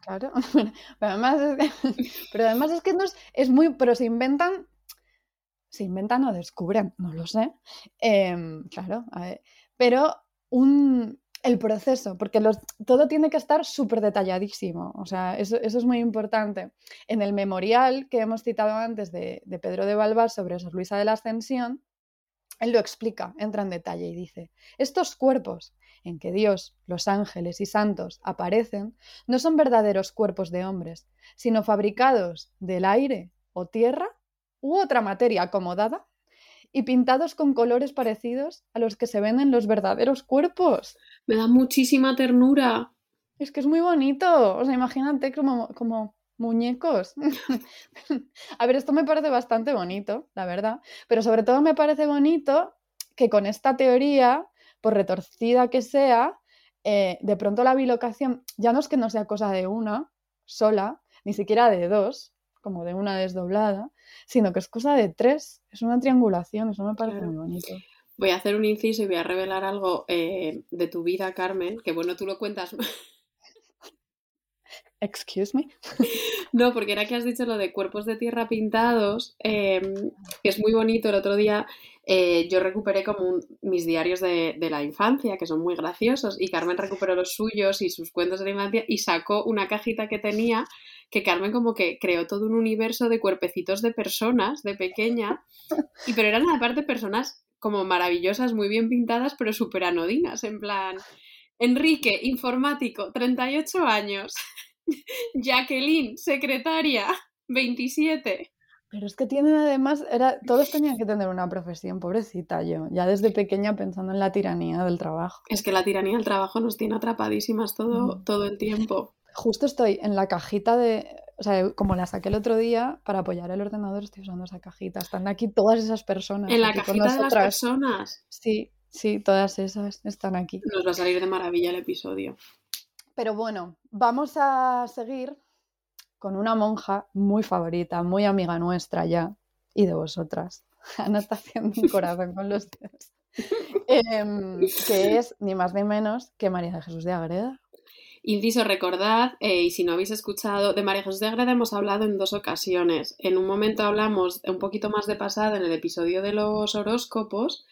Claro, pero además es que, pero además es, que no es, muy, pero se inventan, se inventan o descubren, no lo sé, em, claro, pero un, el proceso, porque todo tiene que estar súper detalladísimo, o sea, eso, es muy importante. En el memorial que hemos citado antes de, de Pedro de Balbás sobre Sor Luisa de la Ascensión, él lo explica, entra en detalle y dice, estos cuerpos en que Dios, los ángeles y santos aparecen, no son verdaderos cuerpos de hombres, sino fabricados del aire o tierra u otra materia acomodada y pintados con colores parecidos a los que se ven en los verdaderos cuerpos. Me da muchísima ternura. Es que es muy bonito. O sea, imagínate como, como muñecos. a ver, esto me parece bastante bonito, la verdad. Pero sobre todo me parece bonito que con esta teoría por retorcida que sea, eh, de pronto la bilocación ya no es que no sea cosa de una sola, ni siquiera de dos, como de una desdoblada, sino que es cosa de tres, es una triangulación, eso me parece muy bonito. Voy a hacer un inciso y voy a revelar algo eh, de tu vida, Carmen, que bueno, tú lo cuentas. Excuse me. No, porque era que has dicho lo de cuerpos de tierra pintados, em, que es muy bonito. El otro día eh, yo recuperé como mis diarios de, la infancia, que son muy graciosos, y Carmen recuperó los suyos y sus cuentos de la infancia y sacó una cajita que tenía, que Carmen como que creó todo un universo de cuerpecitos de personas de pequeña, y pero eran aparte personas como maravillosas, muy bien pintadas, pero súper anodinas, en plan, Enrique, informático, 38 años, Jacqueline, secretaria, 27. Pero es que tienen además, era, todos tenían que tener una profesión, pobrecita yo, ya desde pequeña pensando en la tiranía del trabajo. Es que la tiranía del trabajo nos tiene atrapadísimas todo, mm. todo el tiempo. Justo estoy en la cajita de, o sea, como la saqué el otro día, para apoyar el ordenador estoy usando esa cajita. Están aquí todas esas personas. En la cajita de las personas. Sí, sí, todas esas están aquí. Nos va a salir de maravilla el episodio. Pero bueno, vamos a seguir con una monja muy favorita, muy amiga nuestra ya, y de vosotras. Ana está haciendo un corazón con los dedos. Em, que es ni más ni menos que María de Jesús de Agreda. Inciso, recordad, eh, y si no habéis escuchado, de María Jesús de Agreda hemos hablado en dos ocasiones. En un momento hablamos un poquito más de pasada en el episodio de los horóscopos,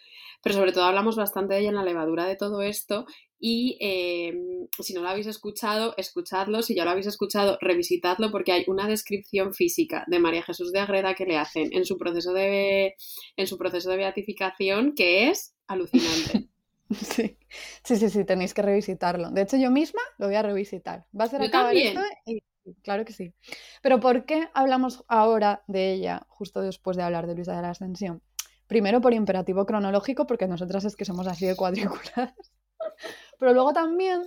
pero sobre todo hablamos bastante de ella en la levadura de todo esto y em, si no lo habéis escuchado, escuchadlo, si ya lo habéis escuchado, revisitadlo porque hay una descripción física de María Jesús de Agreda que le hacen en su proceso de, en su proceso de beatificación que es alucinante. Sí. sí, sí, sí, tenéis que revisitarlo. De hecho, yo misma lo voy a revisitar. Va a ser acabar esto y claro que sí. Pero ¿por qué hablamos ahora de ella justo después de hablar de Luisa de la Ascensión? Primero por imperativo cronológico, porque nosotras es que somos así de cuadrículas. Pero luego también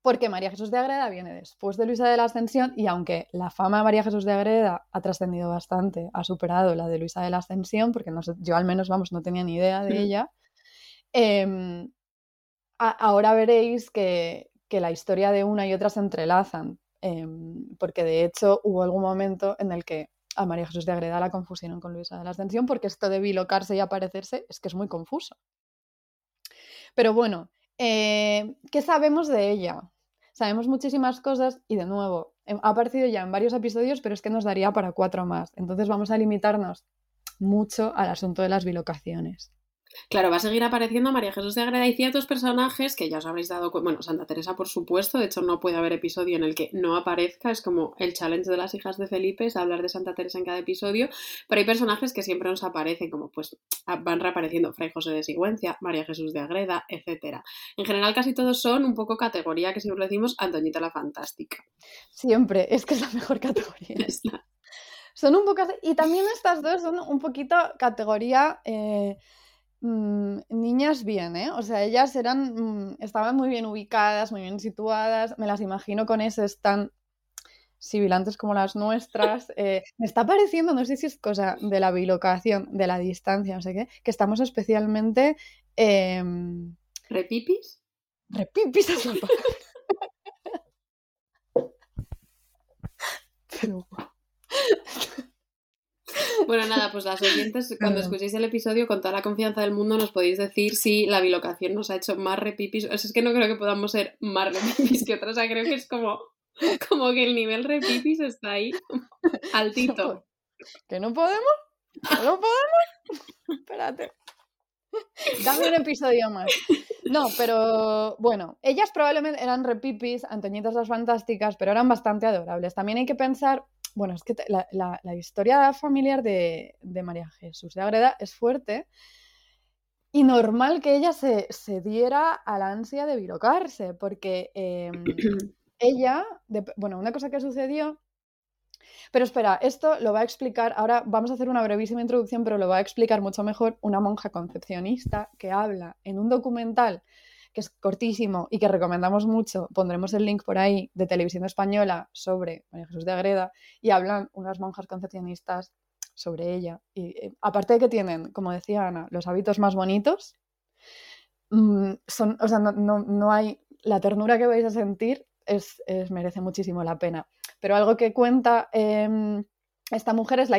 porque María Jesús de Agreda viene después de Luisa de la Ascensión y aunque la fama de María Jesús de Agreda ha trascendido bastante, ha superado la de Luisa de la Ascensión, porque yo al menos, vamos, no tenía ni idea de ella, em, ahora veréis que, la historia de una y otra se entrelazan, em, porque de hecho hubo algún momento en el que a María Jesús de Agreda la confusieron con Luisa de la Ascensión, porque esto de bilocarse y aparecerse es que es muy confuso. Pero bueno, eh, ¿qué sabemos de ella? Sabemos muchísimas cosas y de nuevo, ha aparecido ya en varios episodios, pero es que nos daría para cuatro más. Entonces vamos a limitarnos mucho al asunto de las bilocaciones. Claro, va a seguir apareciendo María Jesús de Agreda y ciertos personajes que ya os habréis dado cuenta. Bueno, Santa Teresa, por supuesto, de hecho, no puede haber episodio en el que no aparezca. Es como el challenge de las hijas de Felipe, es hablar de Santa Teresa en cada episodio. Pero hay personajes que siempre nos aparecen, como pues van reapareciendo Fray José de Sigüencia, María Jesús de Agreda, etc. En general, casi todos son un poco categoría que siempre decimos Antoñita la Fantástica. Siempre, es que es la mejor categoría. Son un poco. Y también estas dos son un poquito categoría. Eh, Mm, niñas bien, ¿eh? O sea, ellas eran, mm, estaban muy bien ubicadas, muy bien situadas, me las imagino con ese tan sibilantes como las nuestras. Eh, me está pareciendo, no sé si es cosa de la bilocación, de la distancia, no sé qué, que estamos especialmente... Em, ¿Repipis? Repipis es la palabra. Pero... Bueno, nada, pues las oyentes, cuando escuchéis el episodio, con toda la confianza del mundo, nos podéis decir si la bilocación nos ha hecho más repipis. O sea, es que no creo que podamos ser más repipis que otras. O sea, creo que es como, como que el nivel repipis está ahí, altito. ¿Que no podemos? ¿No podemos? Espérate. Dame un episodio más. No, pero bueno, ellas probablemente eran repipis, Antoñitas las fantásticas, pero eran bastante adorables. También hay que pensar bueno, es que la, historia familiar de, María Jesús de Agreda es fuerte y normal que ella se, diera a la ansia de virocarse, porque em, ella, bueno, una cosa que sucedió, pero espera, esto lo va a explicar, ahora vamos a hacer una brevísima introducción, pero lo va a explicar mucho mejor una monja concepcionista que habla en un documental que es cortísimo y que recomendamos mucho, pondremos el link por ahí, de televisión española sobre María Jesús de Agreda, y hablan unas monjas concepcionistas sobre ella. Y eh, aparte de que tienen, como decía Ana, los hábitos más bonitos, mm, son, o sea, no, hay, la ternura que vais a sentir es, merece muchísimo la pena. Pero algo que cuenta em, esta mujer es la,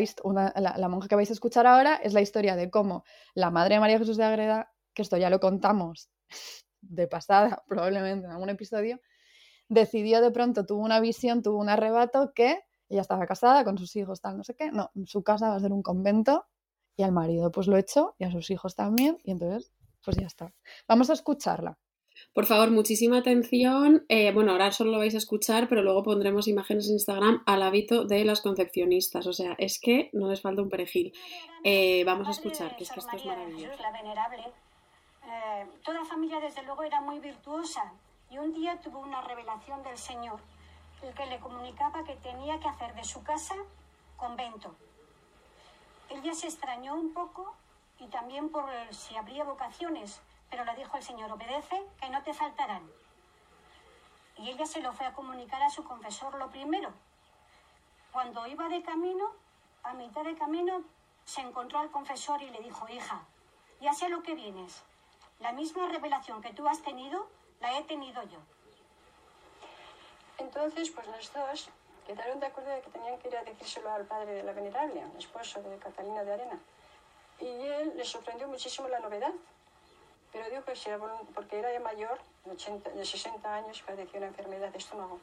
la, la, monja que vais a escuchar ahora, es la historia de cómo la madre de María Jesús de Agreda, que esto ya lo contamos de pasada, probablemente en algún episodio, decidió de pronto, tuvo una visión, tuvo un arrebato que ella estaba casada con sus hijos, tal, no sé qué, no, su casa va a ser un convento y al marido pues lo echó y a sus hijos también y entonces pues ya está. Vamos a escucharla. Por favor, muchísima atención. Eh, bueno, ahora solo lo vais a escuchar, pero luego pondremos imágenes en Instagram al hábito de las concepcionistas. O sea, es que no les falta un perejil. Eh, vamos a escuchar, que es que esto es maravilloso. Eh, toda familia desde luego era muy virtuosa y un día tuvo una revelación del Señor, el que le comunicaba que tenía que hacer de su casa convento. Ella se extrañó un poco y también por si habría vocaciones, pero le dijo el Señor, obedece, que no te faltarán. Y ella se lo fue a comunicar a su confesor lo primero. Cuando iba de camino, a mitad de camino, se encontró al confesor y le dijo, hija, ya sé lo que vienes, la misma revelación que tú has tenido, la he tenido yo. Entonces, pues los dos quedaron de acuerdo de que tenían que ir a decírselo al padre de la venerable, al esposo de Catalina de Arena. Y él le sorprendió muchísimo la novedad. Pero dijo que si era porque era mayor, de 60 años, y padecía una enfermedad de estómago.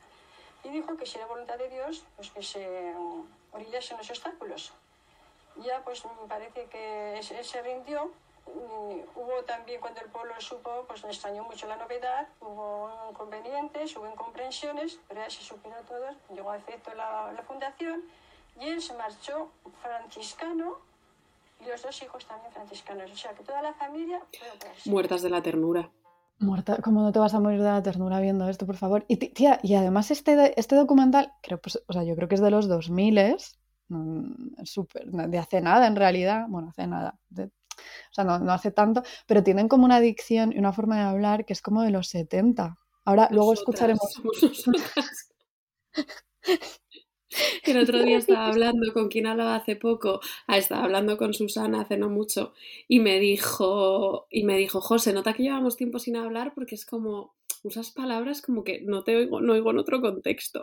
Y dijo que si era voluntad de Dios, pues que se um, orillasen los obstáculos. Ya pues me parece que se rindió hubo también, cuando el pueblo supo, pues me extrañó mucho la novedad, hubo inconvenientes, hubo incomprensiones, pero ya se supieron todos, llegó a efecto la, la fundación y él se marchó franciscano y los dos hijos también franciscanos. O sea que toda la familia Muertas de la ternura. Muerta, ¿cómo no te vas a morir de la ternura viendo esto, por favor? Y tía, y además este, este documental, creo, pues, o sea, yo creo que es de los 2000, mm, super, de hace nada en realidad, bueno, hace nada, de o sea, no, hace tanto, pero tienen como una adicción y una forma de hablar que es como de los 70. Ahora, luego escucharemos. El otro día estaba hablando con quien hablaba hace poco, ah, estaba hablando con Susana hace no mucho, y me dijo, y me dijo, José, nota que llevamos tiempo sin hablar porque es como, usas palabras como que no te oigo, no oigo en otro contexto.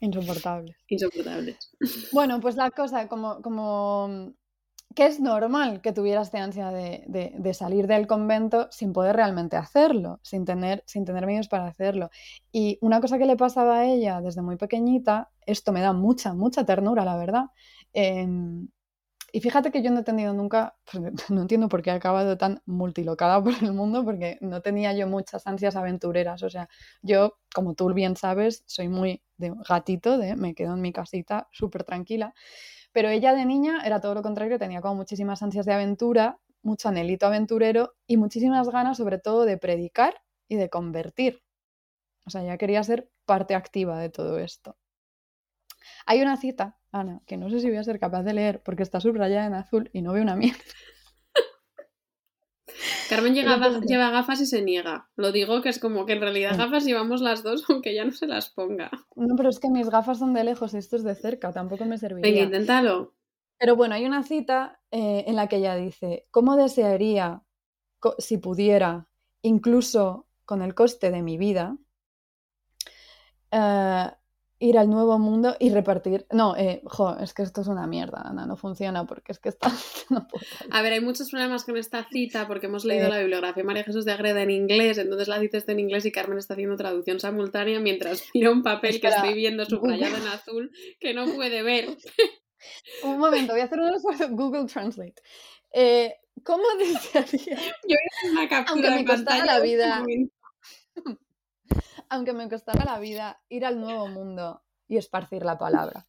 Insoportables. Insoportables. Bueno, pues la cosa, como, como que es normal que tuvieras de ansia de, salir del convento sin poder realmente hacerlo, sin tener, sin tener medios para hacerlo. Y una cosa que le pasaba a ella desde muy pequeñita, esto me da mucha, mucha ternura, la verdad, em, y fíjate que yo no he tenido nunca, pues, no entiendo por qué he acabado tan multilocada por el mundo, porque no tenía yo muchas ansias aventureras. O sea, yo, como tú bien sabes, soy muy de gatito, de me quedo en mi casita súper tranquila. Pero ella de niña era todo lo contrario, tenía como muchísimas ansias de aventura, mucho anhelito aventurero y muchísimas ganas sobre todo de predicar y de convertir. O sea, ya quería ser parte activa de todo esto. Hay una cita, Ana, que no sé si voy a ser capaz de leer porque está subrayada en azul y no veo una mierda. Carmen lleva gafas y se niega. Lo digo que es como que en realidad gafas llevamos las dos, aunque ya no se las ponga. No, pero es que mis gafas son de lejos y esto es de cerca, tampoco me serviría. Venga, inténtalo. Pero bueno, hay una cita eh, en la que ella dice, ¿cómo desearía, si pudiera, incluso con el coste de mi vida, eh, ir al nuevo mundo y repartir. No, eh, jo, es que esto es una mierda, Ana, no funciona porque es que está. a ver, hay muchos problemas con esta cita porque hemos leído la bibliografía de María Jesús de Agreda en inglés, entonces la dices en inglés y Carmen está haciendo traducción simultánea mientras mira un papel que estoy viendo subrayado en azul que no puede ver. un momento, voy a hacer un esfuerzo Google Translate. Eh, ¿Cómo desearía? Yo hice una captura Aunque me costara la vida aunque me costara la vida, ir al nuevo mundo y esparcir la palabra.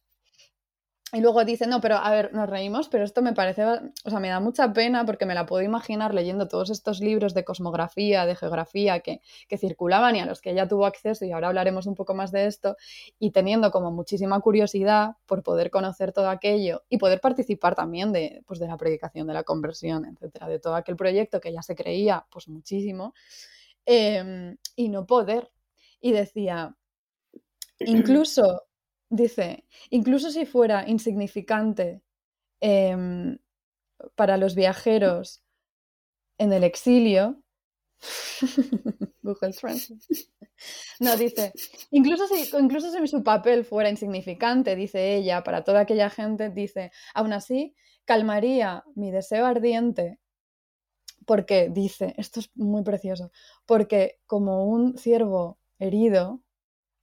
Y luego dice, no, pero a ver, nos reímos, pero esto me parece, o sea, me da mucha pena porque me la puedo imaginar leyendo todos estos libros de cosmografía, de geografía que, que, circulaban y a los que ella tuvo acceso, y ahora hablaremos un poco más de esto, y teniendo como muchísima curiosidad por poder conocer todo aquello y poder participar también de, pues, de la predicación, de la conversión, etcétera, de todo aquel proyecto que ella se creía, pues muchísimo, em, y no poder, y decía, incluso, dice, incluso si fuera insignificante em, para los viajeros en el exilio, Google Translate. No, dice, incluso si, incluso si su papel fuera insignificante, dice ella, para toda aquella gente, dice, aún así, calmaría mi deseo ardiente, porque dice, esto es muy precioso, porque como un ciervo herido,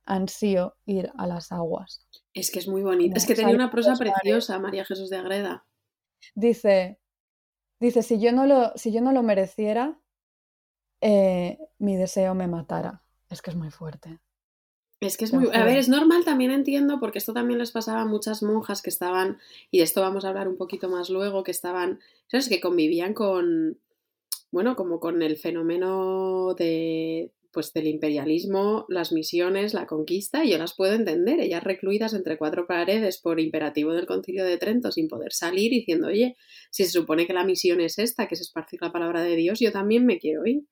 ansío ir a las aguas. Es que es muy bonito. Es que tenía una prosa preciosa, María Jesús de Agreda. Dice, dice, si yo no lo, si yo no lo mereciera, eh, mi deseo me matara. Es que es muy fuerte. Es que es muy... A ver, es normal, también entiendo, porque esto también les pasaba a muchas monjas que estaban, y de esto vamos a hablar un poquito más luego, que estaban, ¿sabes? Que convivían con, bueno, como con el fenómeno de, pues del imperialismo, las misiones, la conquista, y yo las puedo entender, ellas recluidas entre cuatro paredes por imperativo del concilio de Trento sin poder salir, diciendo, oye, si se supone que la misión es esta, que es esparcir la palabra de Dios, yo también me quiero ir.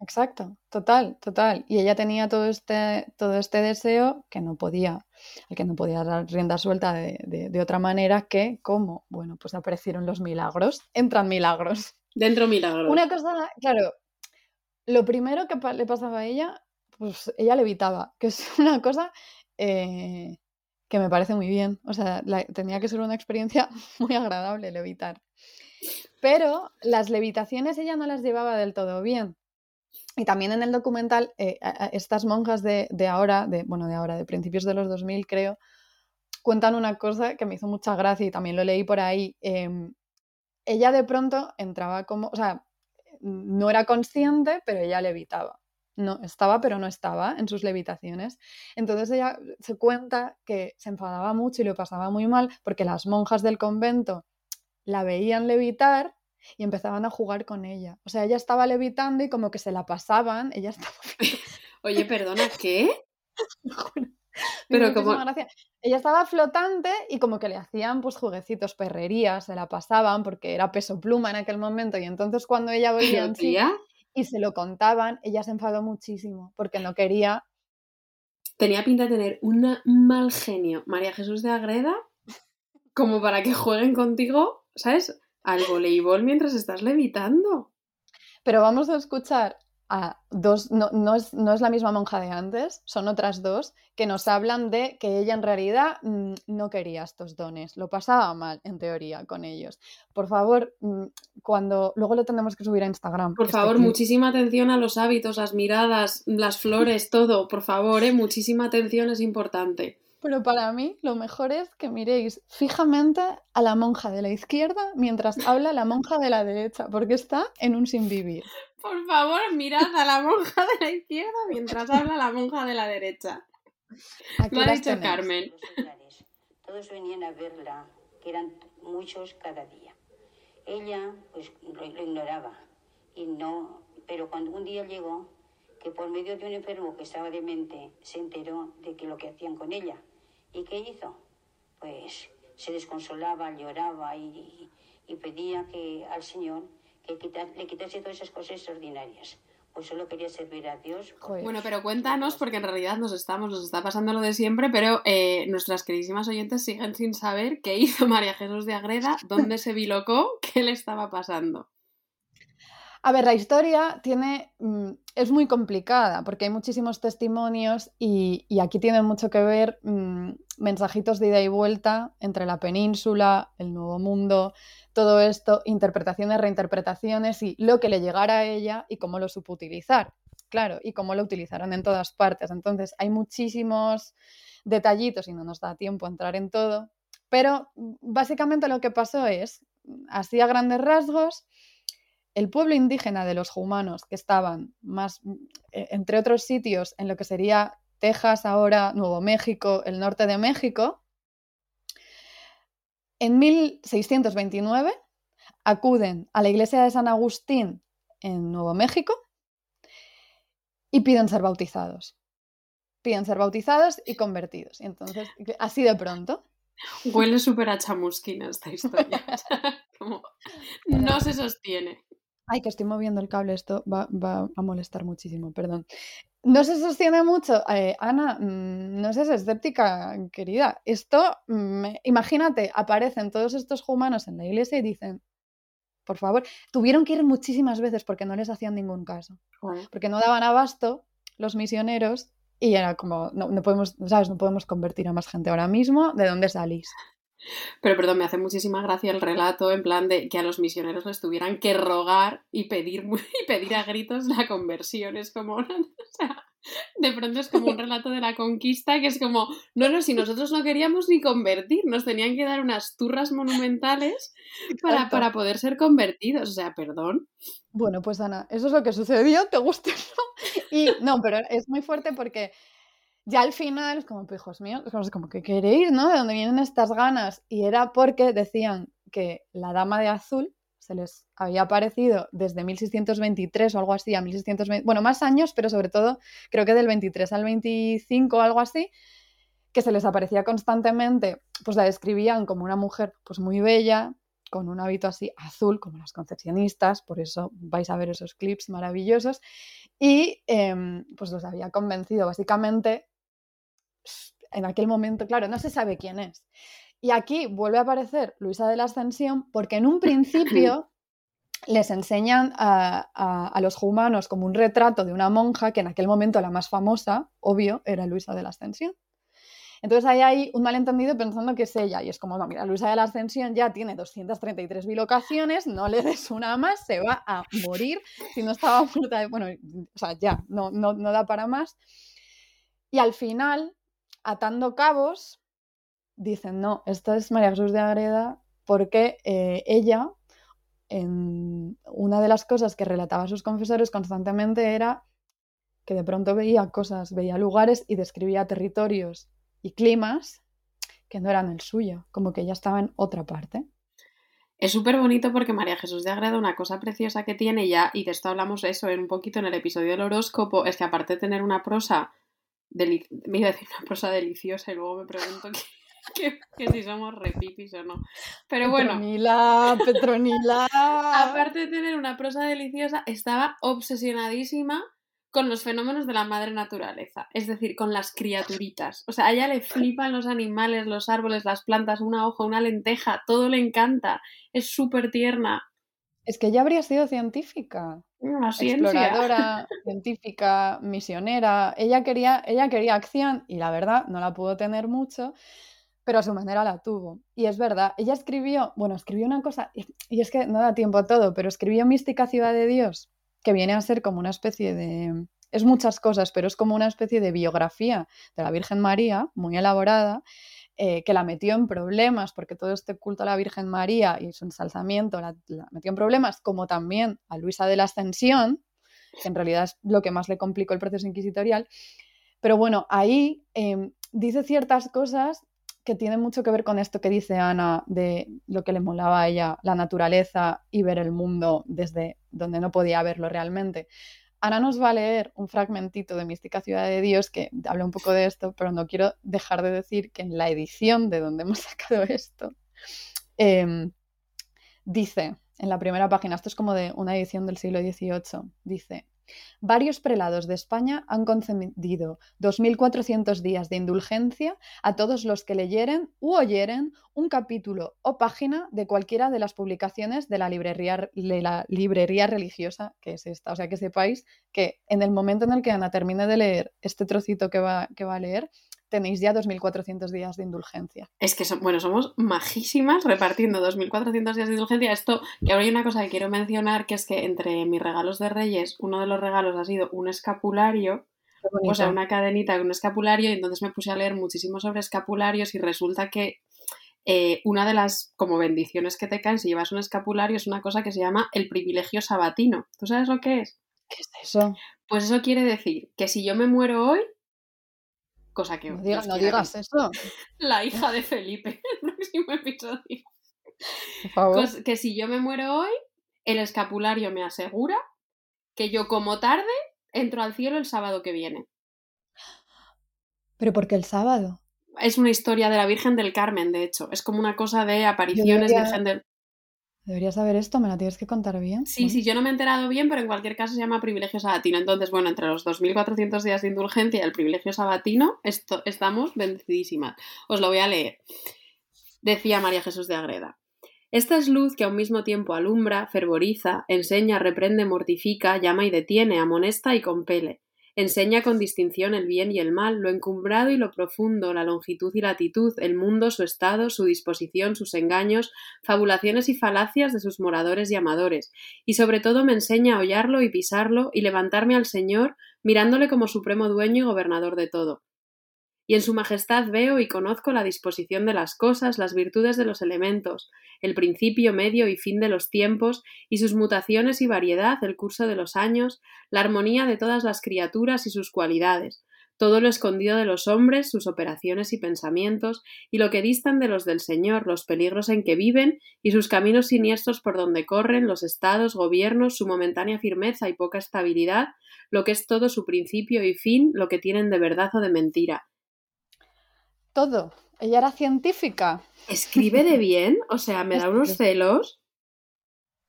Exacto, total, total. Y ella tenía todo este, todo este deseo que no podía, al que no podía dar rienda suelta de, de otra manera que, como, bueno, pues aparecieron los milagros, entran milagros. Dentro milagros. Una cosa, claro, lo primero que le pasaba a ella, pues ella levitaba, que es una cosa eh, que me parece muy bien. O sea, tenía que ser una experiencia muy agradable levitar. Pero las levitaciones ella no las llevaba del todo bien. Y también en el documental, eh, estas monjas de, ahora, de, bueno, de ahora, de principios de los 2000 creo, cuentan una cosa que me hizo mucha gracia y también lo leí por ahí. Em, ella de pronto entraba como, o sea, no era consciente, pero ella levitaba. No, estaba, pero no estaba en sus levitaciones. Entonces ella se cuenta que se enfadaba mucho y lo pasaba muy mal porque las monjas del convento la veían levitar y empezaban a jugar con ella. O sea, ella estaba levitando y como que se la pasaban, ella estaba... Oye, perdona, ¿qué? Pero como... Ella estaba flotante y como que le hacían pues jueguecitos, perrerías, se la pasaban porque era peso pluma en aquel momento y entonces cuando ella veía y se lo contaban, ella se enfadó muchísimo porque no quería... Tenía pinta de tener un mal genio María Jesús de Agreda como para que jueguen contigo, ¿sabes? Al voleibol mientras estás levitando. Pero vamos a escuchar a dos, no, no, es, no, es, la misma monja de antes, son otras dos, que nos hablan de que ella en realidad mm, no quería estos dones, lo pasaba mal en teoría con ellos. Por favor, mm, cuando luego lo tendremos que subir a Instagram. Por este favor, muchísima atención a los hábitos, las miradas, las flores, todo, por favor, ¿eh? muchísima atención es importante. Pero para mí lo mejor es que miréis fijamente a la monja de la izquierda mientras habla la monja de la derecha, porque está en un sin vivir. Por favor, mirad a la monja de la izquierda mientras habla la monja de la derecha. Aquí lo ha dicho Carmen. Todos venían a verla, que eran muchos cada día. Ella pues lo, ignoraba y no, pero cuando un día llegó que por medio de un enfermo que estaba demente se enteró de que lo que hacían con ella. ¿Y qué hizo? Pues se desconsolaba, lloraba y, pedía que al Señor que le quitase todas esas cosas extraordinarias. Pues solo quería servir a Dios. Bueno, pero cuéntanos, porque en realidad nos estamos, nos está pasando lo de siempre, pero eh, nuestras queridísimas oyentes siguen sin saber qué hizo María Jesús de Agreda, dónde se bilocó, qué le estaba pasando. A ver, la historia tiene, mm, es muy complicada porque hay muchísimos testimonios y, aquí tiene mucho que ver mm, mensajitos de ida y vuelta entre la península, el Nuevo Mundo, todo esto, interpretaciones, reinterpretaciones y lo que le llegara a ella y cómo lo supo utilizar. Claro, y cómo lo utilizaron en todas partes. Entonces, hay muchísimos detallitos y no nos da tiempo a entrar en todo, pero básicamente lo que pasó es, así a grandes rasgos, el pueblo indígena de los humanos que estaban más, e, entre otros sitios, en lo que sería Texas, ahora Nuevo México, el norte de México, en 1629 acuden a la iglesia de San Agustín en Nuevo México y piden ser bautizados. Piden ser bautizados y convertidos. Y entonces, así de pronto. Huele súper a chamusquina esta historia. no se sostiene. Ay, que estoy moviendo el cable, esto va, a molestar muchísimo, perdón. No se sostiene mucho. Eh, Ana, mm, no seas escéptica, querida. Esto, imagínate, aparecen todos estos humanos en la iglesia y dicen, por favor, tuvieron que ir muchísimas veces porque no les hacían ningún caso. Porque no daban abasto los misioneros y era como, no, no, podemos, ¿sabes? No podemos convertir a más gente ahora mismo. ¿De dónde salís? Pero perdón, me hace muchísima gracia el relato en plan de que a los misioneros les tuvieran que rogar y pedir, y pedir a gritos la conversión. Es como, o sea, de pronto es como un relato de la conquista que es como, no, no, si nosotros no queríamos ni convertir, nos tenían que dar unas turras monumentales para, para poder ser convertidos. O sea, perdón. Bueno, pues Ana, eso es lo que sucedió, te gusta, ¿no? Y no, pero es muy fuerte porque ya al final, como, hijos míos, como que queréis, ¿no? ¿De dónde vienen estas ganas? Y era porque decían que la dama de azul se les había aparecido desde 1623 o algo así a 1620, bueno, más años, pero sobre todo creo que del 23 al 25 o algo así, que se les aparecía constantemente, pues la describían como una mujer pues muy bella, con un hábito así azul, como las concepcionistas, por eso vais a ver esos clips maravillosos, y em, pues los había convencido básicamente en aquel momento, claro, no se sabe quién es. Y aquí vuelve a aparecer Luisa de la Ascensión porque en un principio les enseñan a, los humanos como un retrato de una monja que en aquel momento la más famosa, obvio, era Luisa de la Ascensión. Entonces ahí hay un malentendido pensando que es ella y es como, no, mira, Luisa de la Ascensión ya tiene 233 bilocaciones, no le des una más, se va a morir si no estaba muerta. Bueno, o sea, ya, no, no, no da para más. Y al final atando cabos, dicen, no, esta es María Jesús de Agreda porque eh, ella, en una de las cosas que relataba a sus confesores constantemente era que de pronto veía cosas, veía lugares y describía territorios y climas que no eran el suyo, como que ella estaba en otra parte. Es súper bonito porque María Jesús de Agreda, una cosa preciosa que tiene ya, y de esto hablamos eso en un poquito en el episodio del horóscopo, es que aparte de tener una prosa me iba a decir una prosa deliciosa y luego me pregunto que, si somos repipis o no. Pero bueno. Petronila, Petronila. aparte de tener una prosa deliciosa, estaba obsesionadísima con los fenómenos de la madre naturaleza, es decir, con las criaturitas. O sea, a ella le flipan los animales, los árboles, las plantas, una hoja, una lenteja, todo le encanta. Es súper tierna. Es que ella habría sido científica. Una exploradora, científica, misionera. Ella quería, ella quería acción y la verdad no la pudo tener mucho, pero a su manera la tuvo. Y es verdad, ella escribió, bueno, escribió una cosa, y es que no da tiempo a todo, pero escribió Mística Ciudad de Dios, que viene a ser como una especie de es muchas cosas, pero es como una especie de biografía de la Virgen María, muy elaborada, eh, que la metió en problemas, porque todo este culto a la Virgen María y su ensalzamiento la, metió en problemas, como también a Luisa de la Ascensión, que en realidad es lo que más le complicó el proceso inquisitorial. Pero bueno, ahí em, dice ciertas cosas que tienen mucho que ver con esto que dice Ana de lo que le molaba a ella, la naturaleza y ver el mundo desde donde no podía verlo realmente. Ana nos va a leer un fragmentito de Mística Ciudad de Dios que habla un poco de esto, pero no quiero dejar de decir que en la edición de donde hemos sacado esto, em, dice en la primera página, esto es como de una edición del siglo XVIII, dice, Varios prelados de España han concedido 2.400 días de indulgencia a todos los que leyeren u oyeren un capítulo o página de cualquiera de las publicaciones de la librería, religiosa, que es esta. O sea, que sepáis que en el momento en el que Ana termine de leer este trocito que va, que va a leer, tenéis ya 2.400 días de indulgencia. Es que, bueno, somos majísimas repartiendo 2.400 días de indulgencia. Esto, que ahora hay una cosa que quiero mencionar, que es que entre mis regalos de Reyes, uno de los regalos ha sido un escapulario, o sea, una cadenita con un escapulario, y entonces me puse a leer muchísimo sobre escapularios y resulta que eh, una de las como bendiciones que te caen si llevas un escapulario es una cosa que se llama el privilegio sabatino. ¿Tú sabes lo que es? ¿Qué es eso? Pues eso quiere decir que si yo me muero hoy, Cosa que. No, no digas eso. La hija de Felipe, el próximo episodio. Por favor. que si yo me muero hoy, el escapulario me asegura que yo, como tarde, entro al cielo el sábado que viene. ¿Pero por qué el sábado? Es una historia de la Virgen del Carmen, de hecho. Es como una cosa de apariciones Virgen del. Deberías saber esto, me la tienes que contar bien. Sí, sí, yo no me he enterado bien, pero en cualquier caso se llama privilegio sabatino. Entonces, bueno, entre los 2.400 días de indulgencia y el privilegio sabatino, esto, estamos bendecidísimas. Os lo voy a leer. Decía María Jesús de Agreda. Esta es luz que a un mismo tiempo alumbra, fervoriza, enseña, reprende, mortifica, llama y detiene, amonesta y compele. Enseña con distinción el bien y el mal, lo encumbrado y lo profundo, la longitud y latitud, el mundo, su estado, su disposición, sus engaños, fabulaciones y falacias de sus moradores y amadores, y sobre todo me enseña a hollarlo y pisarlo y levantarme al Señor, mirándole como supremo dueño y gobernador de todo y en su majestad veo y conozco la disposición de las cosas, las virtudes de los elementos, el principio, medio y fin de los tiempos, y sus mutaciones y variedad, el curso de los años, la armonía de todas las criaturas y sus cualidades, todo lo escondido de los hombres, sus operaciones y pensamientos, y lo que distan de los del Señor, los peligros en que viven, y sus caminos siniestros por donde corren, los estados, gobiernos, su momentánea firmeza y poca estabilidad, lo que es todo su principio y fin, lo que tienen de verdad o de mentira, todo. Ella era científica. Escribe de bien, o sea, me da unos celos.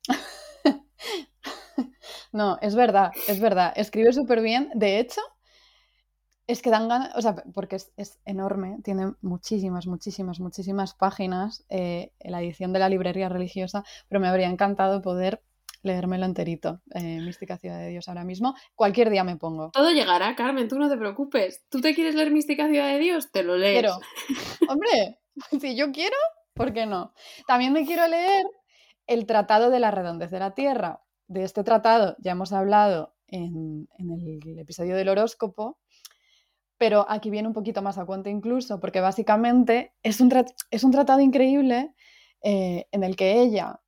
no, es verdad, es verdad. Escribe súper bien. De hecho, es que dan ganas, o sea, porque es, enorme, tiene muchísimas, muchísimas, muchísimas páginas eh, la edición de la librería religiosa, pero me habría encantado poder leérmelo enterito, eh, Mística Ciudad de Dios ahora mismo. Cualquier día me pongo. Todo llegará, Carmen, tú no te preocupes. ¿Tú te quieres leer Mística Ciudad de Dios? Te lo lees. Pero, hombre, si yo quiero, ¿por qué no? También me quiero leer el Tratado de la Redondez de la Tierra. De este tratado ya hemos hablado en, el episodio del horóscopo, pero aquí viene un poquito más a cuenta incluso, porque básicamente es un, es un tratado increíble eh, en el que ella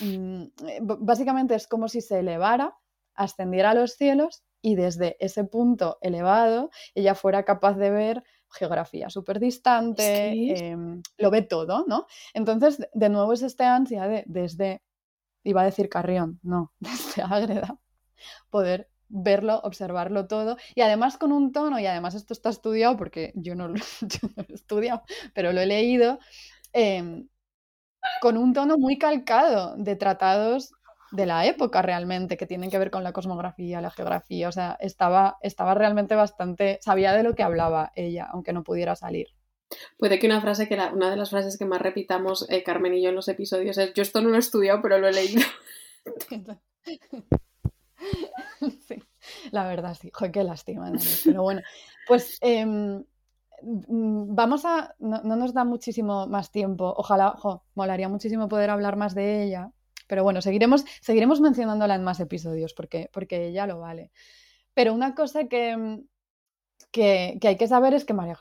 Mm, eh, básicamente es como si se elevara, ascendiera a los cielos y desde ese punto elevado ella fuera capaz de ver geografía súper distante, em, lo ve todo, ¿no? Entonces, de nuevo es este ansia de desde, iba a decir Carrión, no, desde Ágreda, poder verlo, observarlo todo y además con un tono, y además esto está estudiado porque yo no lo, he estudiado, pero lo he leído, em, con un tono muy calcado de tratados de la época realmente, que tienen que ver con la cosmografía, la geografía, o sea, estaba, estaba realmente bastante, sabía de lo que hablaba ella, aunque no pudiera salir. Puede que una frase que una de las frases que más repitamos eh, Carmen y yo en los episodios es yo esto no lo he estudiado, pero lo he leído. sí, la verdad sí, joder, qué lástima. Pero bueno, pues em, vamos a, no, nos da muchísimo más tiempo, ojalá, molaría muchísimo poder hablar más de ella, pero bueno, seguiremos, seguiremos mencionándola en más episodios porque, porque ella lo vale. Pero una cosa que, que, hay que saber es que María,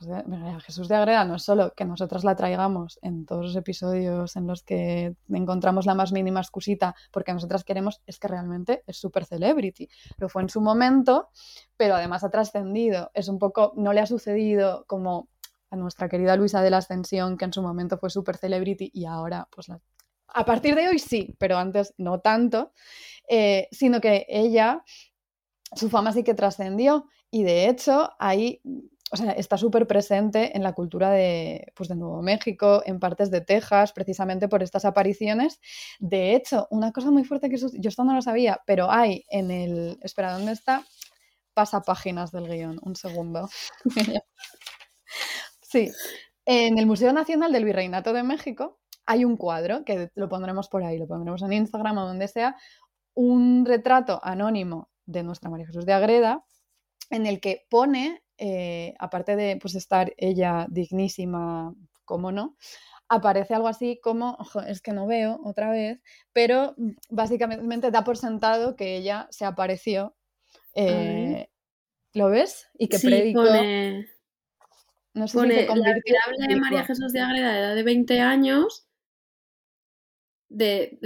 Jesús de Agreda no es solo que nosotras la traigamos en todos los episodios en los que encontramos la más mínima excusita porque nosotras queremos, es que realmente es súper celebrity. Lo fue en su momento, pero además ha trascendido. Es un poco, no le ha sucedido como a nuestra querida Luisa de la Ascensión, que en su momento fue súper celebrity y ahora, pues a partir de hoy sí, pero antes no tanto, eh, sino que ella, su fama sí que trascendió y de hecho, ahí o sea, está súper presente en la cultura de, pues, de Nuevo México, en partes de Texas, precisamente por estas apariciones. De hecho, una cosa muy fuerte que yo esto no lo sabía, pero hay en el... Espera, ¿dónde está? Pasa páginas del guion, un segundo. sí, en el Museo Nacional del Virreinato de México hay un cuadro, que lo pondremos por ahí, lo pondremos en Instagram o donde sea, un retrato anónimo de nuestra María Jesús de Agreda, en el que pone, eh, aparte de pues, estar ella dignísima, como no, aparece algo así como, es que no veo otra vez, pero mm, básicamente da por sentado que ella se apareció. Eh, ¿Lo ves? Y que predicó. No sé si se la de María Jesús de Agreda, de edad de 20 años, de,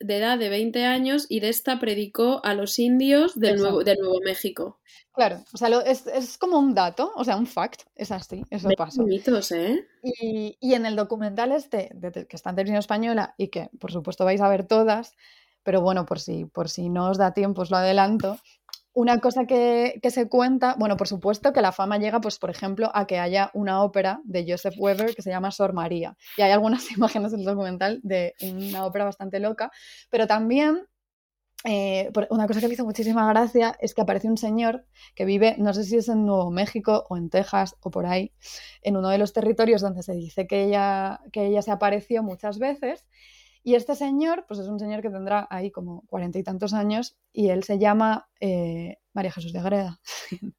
edad de 20 años y de esta predicó a los indios del, nuevo, de Nuevo México. Claro, o sea, es, como un dato, o sea, un fact, es así, eso pasa. ¿eh? Y, y, en el documental este, que está en televisión española y que por supuesto vais a ver todas, pero bueno, por si, por si no os da tiempo os lo adelanto, una cosa que, se cuenta, bueno, por supuesto que la fama llega, pues, por ejemplo, a que haya una ópera de Joseph Weber que se llama Sor María. Y hay algunas imágenes en el documental de una ópera bastante loca, pero también eh, una cosa que me hizo muchísima gracia es que aparece un señor que vive, no sé si es en Nuevo México o en Texas o por ahí, en uno de los territorios donde se dice que ella, que ella se apareció muchas veces y este señor, pues es un señor que tendrá ahí como cuarenta y tantos años y él se llama eh, María Jesús de Agreda.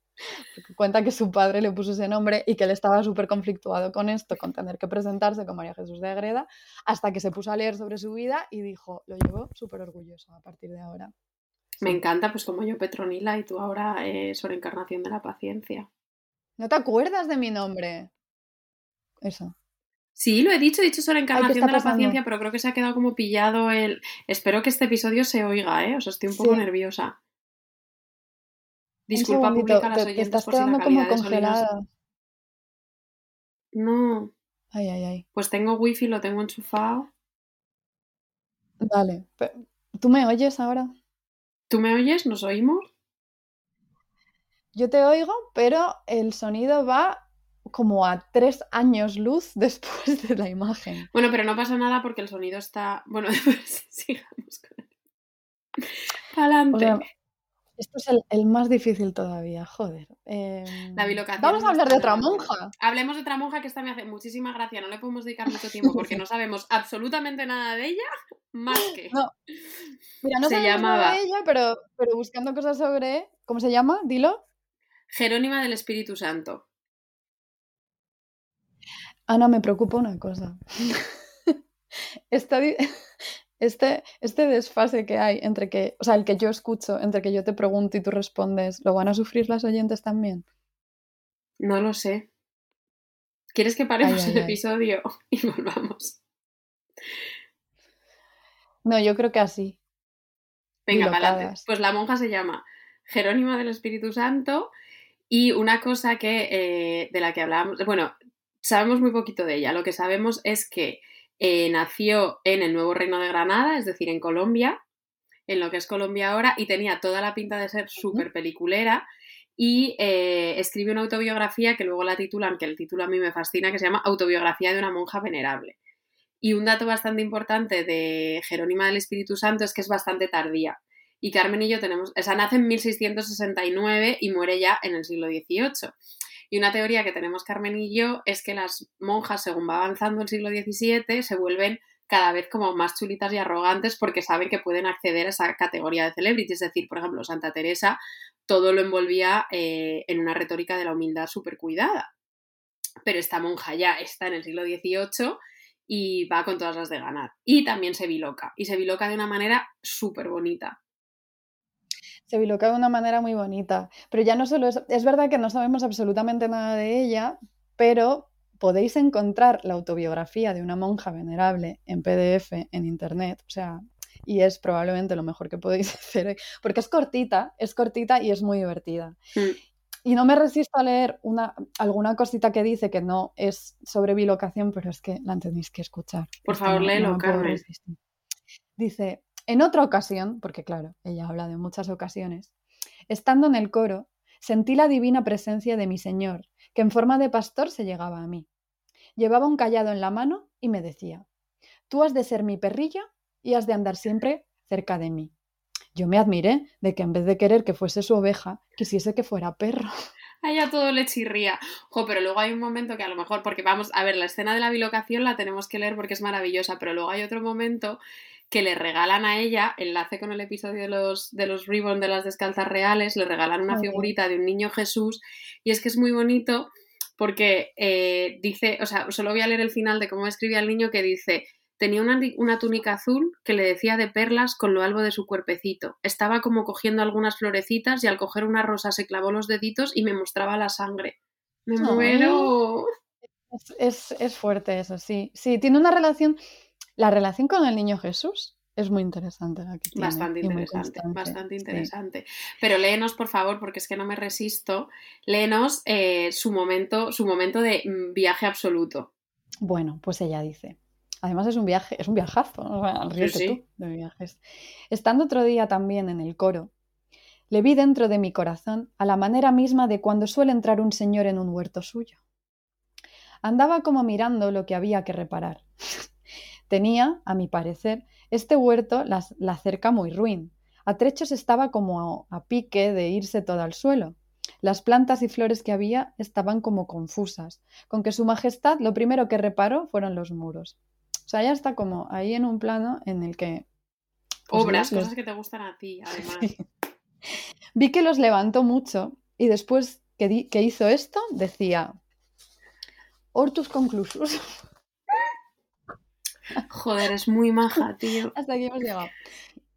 cuenta que su padre le puso ese nombre y que él estaba súper conflictuado con esto, con tener que presentarse con María Jesús de Agreda, hasta que se puso a leer sobre su vida y dijo, lo llevo súper orgulloso a partir de ahora. Me encanta, pues como yo Petronila y tú ahora eh, sobre encarnación de la paciencia. ¿No te acuerdas de mi nombre? Eso. Sí, lo he dicho, he dicho sobre encarnación de la paciencia, pero creo que se ha quedado como pillado el. Espero que este episodio se oiga, ¿eh? O sea, estoy un poco nerviosa. Disculpa pública a las oyentes estás por quedando como congelada. No. Ay, ay, ay. Pues tengo wifi, lo tengo enchufado. Vale. ¿Tú me oyes ahora? ¿Tú me oyes? ¿Nos oímos? Yo te oigo, pero el sonido va como a tres años luz después de la imagen. Bueno, pero no pasa nada porque el sonido está. Bueno, sigamos con él. Adelante. esto es el, más difícil todavía, joder. Em, la bilocación. Vamos a hablar de otra monja. Hablemos de otra monja que esta me hace muchísima gracia. No le podemos dedicar mucho tiempo porque no sabemos absolutamente nada de ella, más que. No. Mira, no se llamaba... nada de ella, pero, pero buscando cosas sobre. ¿Cómo se llama? Dilo. Jerónima del Espíritu Santo. Ana, me preocupa una cosa. este, este desfase que hay entre que, o sea, el que yo escucho, entre que yo te pregunto y tú respondes, ¿lo van a sufrir las oyentes también? No lo sé. ¿Quieres que paremos el episodio y volvamos? No, yo creo que así. Venga, para Pues la monja se llama Jerónima del Espíritu Santo y una cosa que eh, de la que hablábamos, bueno, sabemos muy poquito de ella. Lo que sabemos es que eh, nació en el Nuevo Reino de Granada, es decir, en Colombia, en lo que es Colombia ahora, y tenía toda la pinta de ser súper peliculera. Y eh, escribe una autobiografía que luego la titulan, que el título a mí me fascina, que se llama Autobiografía de una monja venerable. Y un dato bastante importante de Jerónima del Espíritu Santo es que es bastante tardía. Y Carmen y yo tenemos, esa nace en 1669 y muere ya en el siglo XVIII. Y una teoría que tenemos Carmen y yo es que las monjas, según va avanzando el siglo XVII, se vuelven cada vez como más chulitas y arrogantes porque saben que pueden acceder a esa categoría de celebrity. Es decir, por ejemplo, Santa Teresa todo lo envolvía eh, en una retórica de la humildad súper cuidada. Pero esta monja ya está en el siglo XVIII y va con todas las de ganar. Y también se biloca. Y se biloca de una manera súper bonita. Se biloca de una manera muy bonita. Pero ya no solo es. Es verdad que no sabemos absolutamente nada de ella, pero podéis encontrar la autobiografía de una monja venerable en PDF en internet. O sea, y es probablemente lo mejor que podéis hacer, porque es cortita, es cortita y es muy divertida. Mm. Y no me resisto a leer una, alguna cosita que dice que no es sobre bilocación, pero es que la tenéis que escuchar. Por favor, léelo, Carmen. Dice, en otra ocasión, porque claro, ella habla de muchas ocasiones, estando en el coro, sentí la divina presencia de mi Señor, que en forma de pastor se llegaba a mí. Llevaba un callado en la mano y me decía, tú has de ser mi perrilla y has de andar siempre cerca de mí. Yo me admiré de que en vez de querer que fuese su oveja, quisiese que fuera perro. A ella todo le chirría. Jo, pero luego hay un momento que a lo mejor, porque vamos, a ver, la escena de la bilocación la tenemos que leer porque es maravillosa, pero luego hay otro momento que le regalan a ella, enlace con el episodio de los, de los Ribbon de las descalzas reales, le regalan una figurita de un niño Jesús y es que es muy bonito porque eh, dice, o sea, solo voy a leer el final de cómo escribía el niño que dice, Tenía una, túnica azul que le decía de perlas con lo albo de su cuerpecito. Estaba como cogiendo algunas florecitas y al coger una rosa se clavó los deditos y me mostraba la sangre. Me muero. Es, fuerte eso, sí. Sí, tiene una relación. La relación con el niño Jesús es muy interesante. bastante interesante, bastante interesante. Pero léenos, por favor, porque es que no me resisto. Léenos eh, su, momento, su momento de mm, viaje absoluto. Bueno, pues ella dice. Además es un viaje, es un viajazo, ¿no? tú de viajes. Estando otro día también en el coro, le vi dentro de mi corazón a la manera misma de cuando suele entrar un señor en un huerto suyo. Andaba como mirando lo que había que reparar. Tenía, a mi parecer, este huerto la, cerca muy ruin. A trechos estaba como a, a pique de irse todo al suelo. Las plantas y flores que había estaban como confusas, con que su majestad lo primero que reparó fueron los muros. O sea, ya está como ahí en un plano en el que... Pues, Obras, cosas que te gustan a ti, además. Vi que los levantó mucho y después que, que hizo esto decía, Hortus conclusus. Joder, es muy maja, tío. Hasta aquí hemos llegado.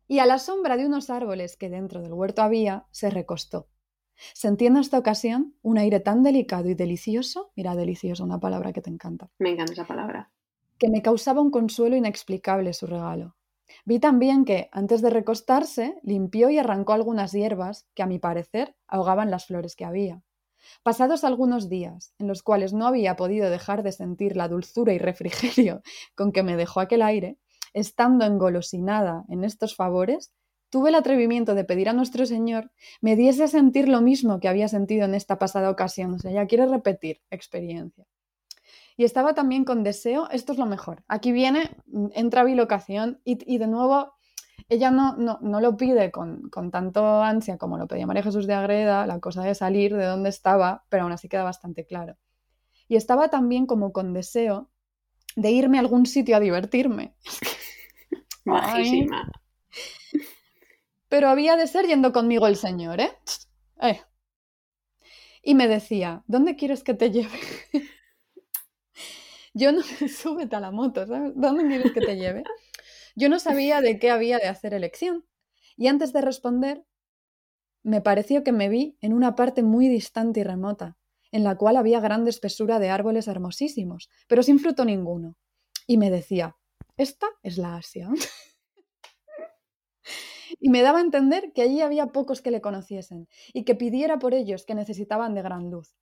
Y a la sombra de unos árboles que dentro del huerto había, se recostó. Sentí en esta ocasión un aire tan delicado y delicioso. Mira, delicioso, una palabra que te encanta. Me encanta esa palabra que me causaba un consuelo inexplicable su regalo. Vi también que, antes de recostarse, limpió y arrancó algunas hierbas que, a mi parecer, ahogaban las flores que había. Pasados algunos días, en los cuales no había podido dejar de sentir la dulzura y refrigerio con que me dejó aquel aire, estando engolosinada en estos favores, tuve el atrevimiento de pedir a nuestro Señor me diese a sentir lo mismo que había sentido en esta pasada ocasión. O sea, ya quiere repetir experiencia. Y estaba también con deseo, esto es lo mejor. Aquí viene, mm, entra bilocación y, y de nuevo ella no, no, lo pide con, con, tanto ansia como lo pedía María Jesús de Agreda, la cosa de salir de donde estaba, pero aún así queda bastante claro. Y estaba también como con deseo de irme a algún sitio a divertirme. Majísima. Pero había de ser yendo conmigo el señor, ¿eh? ¿eh? Y me decía, ¿dónde quieres que te lleve? Yo no, súbete a la moto, ¿sabes? ¿Dónde quieres que te lleve? Yo no sabía de qué había de hacer elección. Y antes de responder, me pareció que me vi en una parte muy distante y remota, en la cual había grande espesura de árboles hermosísimos, pero sin fruto ninguno. Y me decía, esta es la Asia. y me daba a entender que allí había pocos que le conociesen, y que pidiera por ellos que necesitaban de gran luz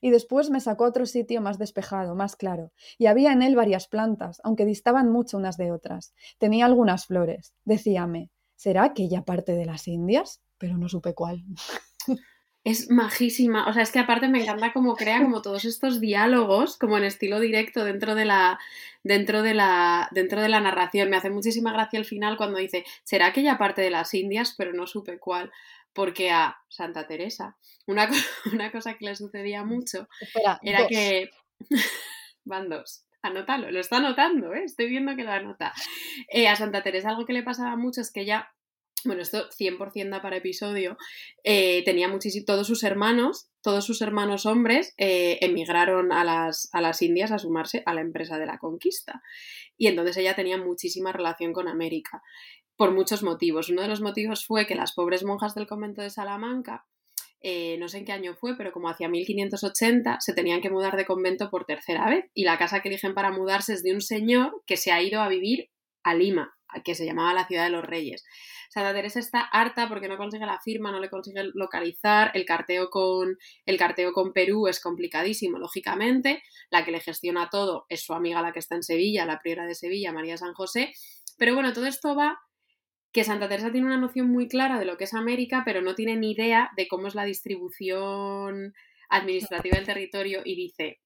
y después me sacó a otro sitio más despejado, más claro, y había en él varias plantas, aunque distaban mucho unas de otras. Tenía algunas flores. Decíame, ¿será aquella parte de las Indias? Pero no supe cuál. Es majísima, o sea, es que aparte me encanta cómo crea como todos estos diálogos, como en estilo directo dentro de la, dentro de la, dentro de la narración. Me hace muchísima gracia el final cuando dice, será aquella parte de las Indias, pero no supe cuál porque a Santa Teresa una, una cosa que le sucedía mucho era que... Van dos. Anótalo, lo está anotando, ¿eh? estoy viendo que lo anota. Eh, a Santa Teresa algo que le pasaba mucho es que ella, bueno, esto 100% da para episodio, eh, tenía muchísimo, todos sus hermanos, todos sus hermanos hombres emigraron a las, a las Indias a sumarse a la empresa de la conquista. Y entonces ella tenía muchísima relación con América por muchos motivos. Uno de los motivos fue que las pobres monjas del convento de Salamanca, eh, no sé en qué año fue, pero como hacia 1580 se tenían que mudar de convento por tercera vez y la casa que eligen para mudarse es de un señor que se ha ido a vivir a Lima, que se llamaba la ciudad de los reyes. Santa Teresa está harta porque no consigue la firma, no le consigue localizar, el carteo con, el carteo con Perú es complicadísimo, lógicamente, la que le gestiona todo es su amiga la que está en Sevilla, la priora de Sevilla, María San José, pero bueno, todo esto va que Santa Teresa tiene una noción muy clara de lo que es América, pero no tiene ni idea de cómo es la distribución administrativa del territorio y dice,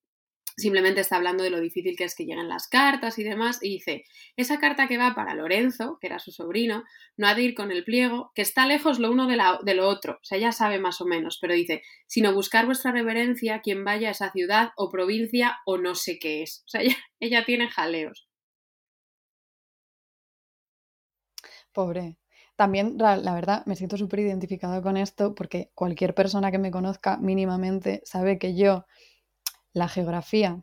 simplemente está hablando de lo difícil que es que lleguen las cartas y demás, y dice, esa carta que va para Lorenzo, que era su sobrino, no ha de ir con el pliego, que está lejos lo uno de, lo otro, o sea, ya sabe más o menos, pero dice, sino buscar vuestra reverencia quien vaya a esa ciudad o provincia o no sé qué es. O sea, ella tiene jaleos. Pobre. También, la verdad, me siento súper identificado con esto porque cualquier persona que me conozca mínimamente sabe que yo la geografía,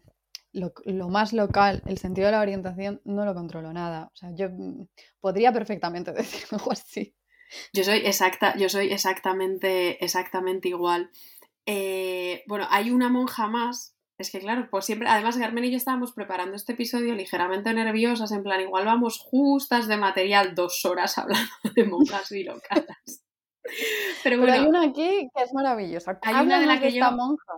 lo, más local, el sentido de la orientación, no lo controlo nada. O sea, yo mm, podría perfectamente decir algo así. Yo soy exacta, yo soy exactamente, exactamente igual. Eh, bueno, hay una monja más. Es que claro, pues siempre, además Carmen y yo estábamos preparando este episodio ligeramente nerviosas, en plan, igual vamos justas de material dos horas hablando de monjas bilocadas. Pero, bueno, hay una aquí que es maravillosa. Hay una de la que esta monja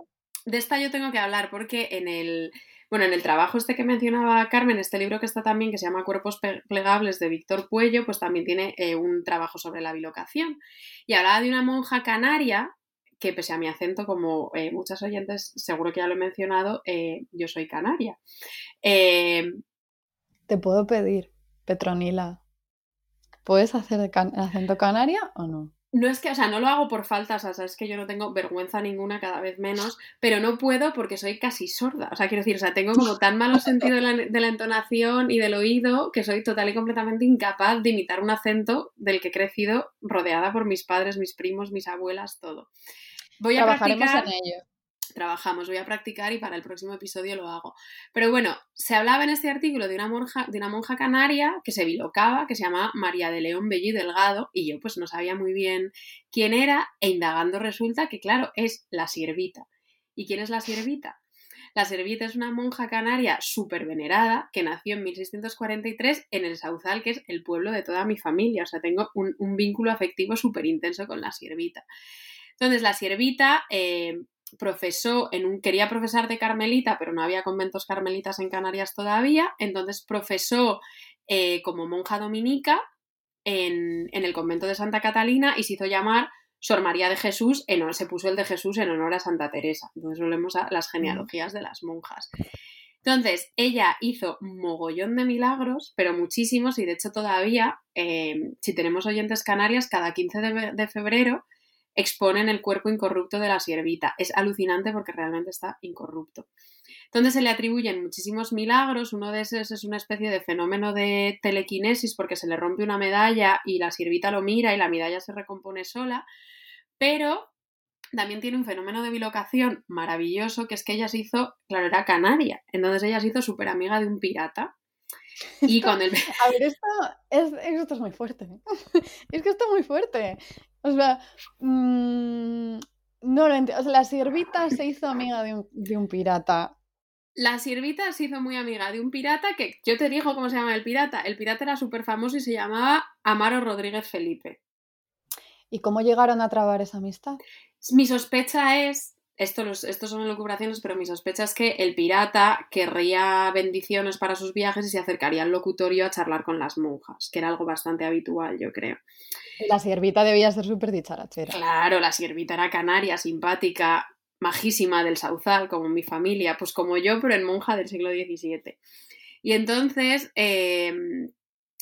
de esta yo tengo que hablar porque en el, bueno, en el trabajo este que mencionaba Carmen, este libro que está también, que se llama Cuerpos plegables de Víctor Puello, pues también tiene eh, un trabajo sobre la bilocación. Y hablaba de una monja canaria, que pese a mi acento, como eh, muchas oyentes seguro que ya lo he mencionado, eh, yo soy canaria. Te puedo pedir, Petronila, ¿puedes hacer acento canaria o no? no es que, o sea, no lo hago por falta, o sea, es que yo no tengo vergüenza ninguna cada vez menos, pero no puedo porque soy casi sorda. O sea, quiero decir, o sea, tengo como tan malo sentido de la, de la entonación y del oído que soy total y completamente incapaz de imitar un acento del que he crecido rodeada por mis padres, mis primos, mis abuelas, todo. Voy a practicar. en ello trabajamos, voy a practicar y para el próximo episodio lo hago. Pero bueno, se hablaba en este artículo de una monja, de una monja canaria que se bilocaba, que se llamaba María de León Bello y Delgado, y yo pues no sabía muy bien quién era, e indagando resulta que, claro, es la siervita. ¿Y quién es la siervita? La siervita es una monja canaria súper venerada que nació en 1643 en el Sauzal, que es el pueblo de toda mi familia. O sea, tengo un, vínculo afectivo súper intenso con la siervita. Entonces, la siervita eh, profesó en un, quería profesar de carmelita, pero no había conventos carmelitas en Canarias todavía, entonces profesó eh, como monja dominica en, el convento de Santa Catalina y se hizo llamar Sor María de Jesús, en, se puso el de Jesús en honor a Santa Teresa. Entonces volvemos a las genealogías de las monjas. Entonces, ella hizo mogollón de milagros, pero muchísimos, y de hecho todavía, eh, si tenemos oyentes canarias, cada 15 de febrero exponen el cuerpo incorrupto de la siervita. Es alucinante porque realmente está incorrupto. Entonces se le atribuyen muchísimos milagros. Uno de esos es una especie de fenómeno de telequinesis porque se le rompe una medalla y la siervita lo mira y la medalla se recompone sola. Pero también tiene un fenómeno de bilocación maravilloso que es que ella se hizo, claro, era canaria. Entonces ella se hizo súper amiga de un pirata. Y con el... A ver, esto es, esto es muy fuerte. Es que esto es muy fuerte. O sea, mm, no lo entiendo. O sea, la siervita se hizo amiga de un, de un, pirata. La siervita se hizo muy amiga de un pirata que yo te digo cómo se llama el pirata. El pirata era súper famoso y se llamaba Amaro Rodríguez Felipe. ¿Y cómo llegaron a trabar esa amistad? Mi sospecha es esto, los, estos son elucubraciones, pero mi sospecha es que el pirata querría bendiciones para sus viajes y se acercaría al locutorio a charlar con las monjas, que era algo bastante habitual, yo creo. La siervita debía ser súper dicharachera. Claro, la siervita era canaria, simpática, majísima del Sauzal, como mi familia, pues como yo, pero en monja del siglo XVII. Y entonces, em,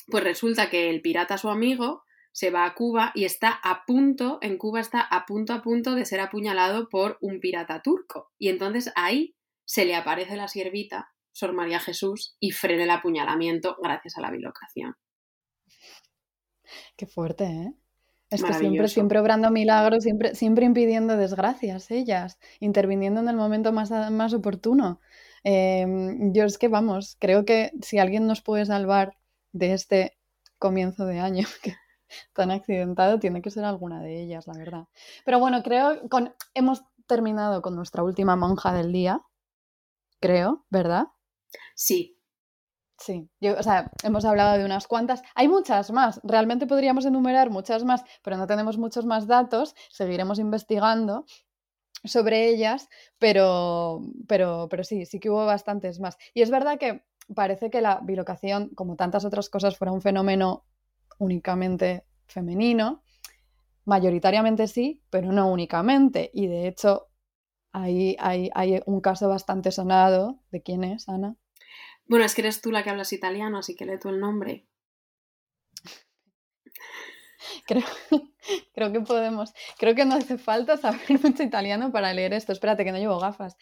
pues resulta que el pirata, su amigo, se va a Cuba y está a punto, en Cuba está a punto a punto de ser apuñalado por un pirata turco. Y entonces ahí se le aparece la siervita, Sor María Jesús, y frena el apuñalamiento gracias a la bilocación. Qué fuerte, ¿eh? Es que siempre, siempre obrando milagros, siempre, siempre impidiendo desgracias ellas, interviniendo en el momento más, más oportuno. Em, yo es que, vamos, creo que si alguien nos puede salvar de este comienzo de año tan accidentado, tiene que ser alguna de ellas, la verdad. Pero bueno, creo con hemos terminado con nuestra última monja del día, creo, ¿verdad? Sí. Sí, yo, o sea, hemos hablado de unas cuantas. Hay muchas más, realmente podríamos enumerar muchas más, pero no tenemos muchos más datos. Seguiremos investigando sobre ellas, pero, pero, pero sí, sí que hubo bastantes más. Y es verdad que parece que la bilocación, como tantas otras cosas, fuera un fenómeno únicamente femenino. Mayoritariamente sí, pero no únicamente. Y de hecho, hay, hay, hay un caso bastante sonado. ¿De quién es, Ana? Bueno, es que eres tú la que hablas italiano, así que lee tú el nombre. Creo, creo que podemos. Creo que no hace falta saber mucho italiano para leer esto. Espérate, que no llevo gafas.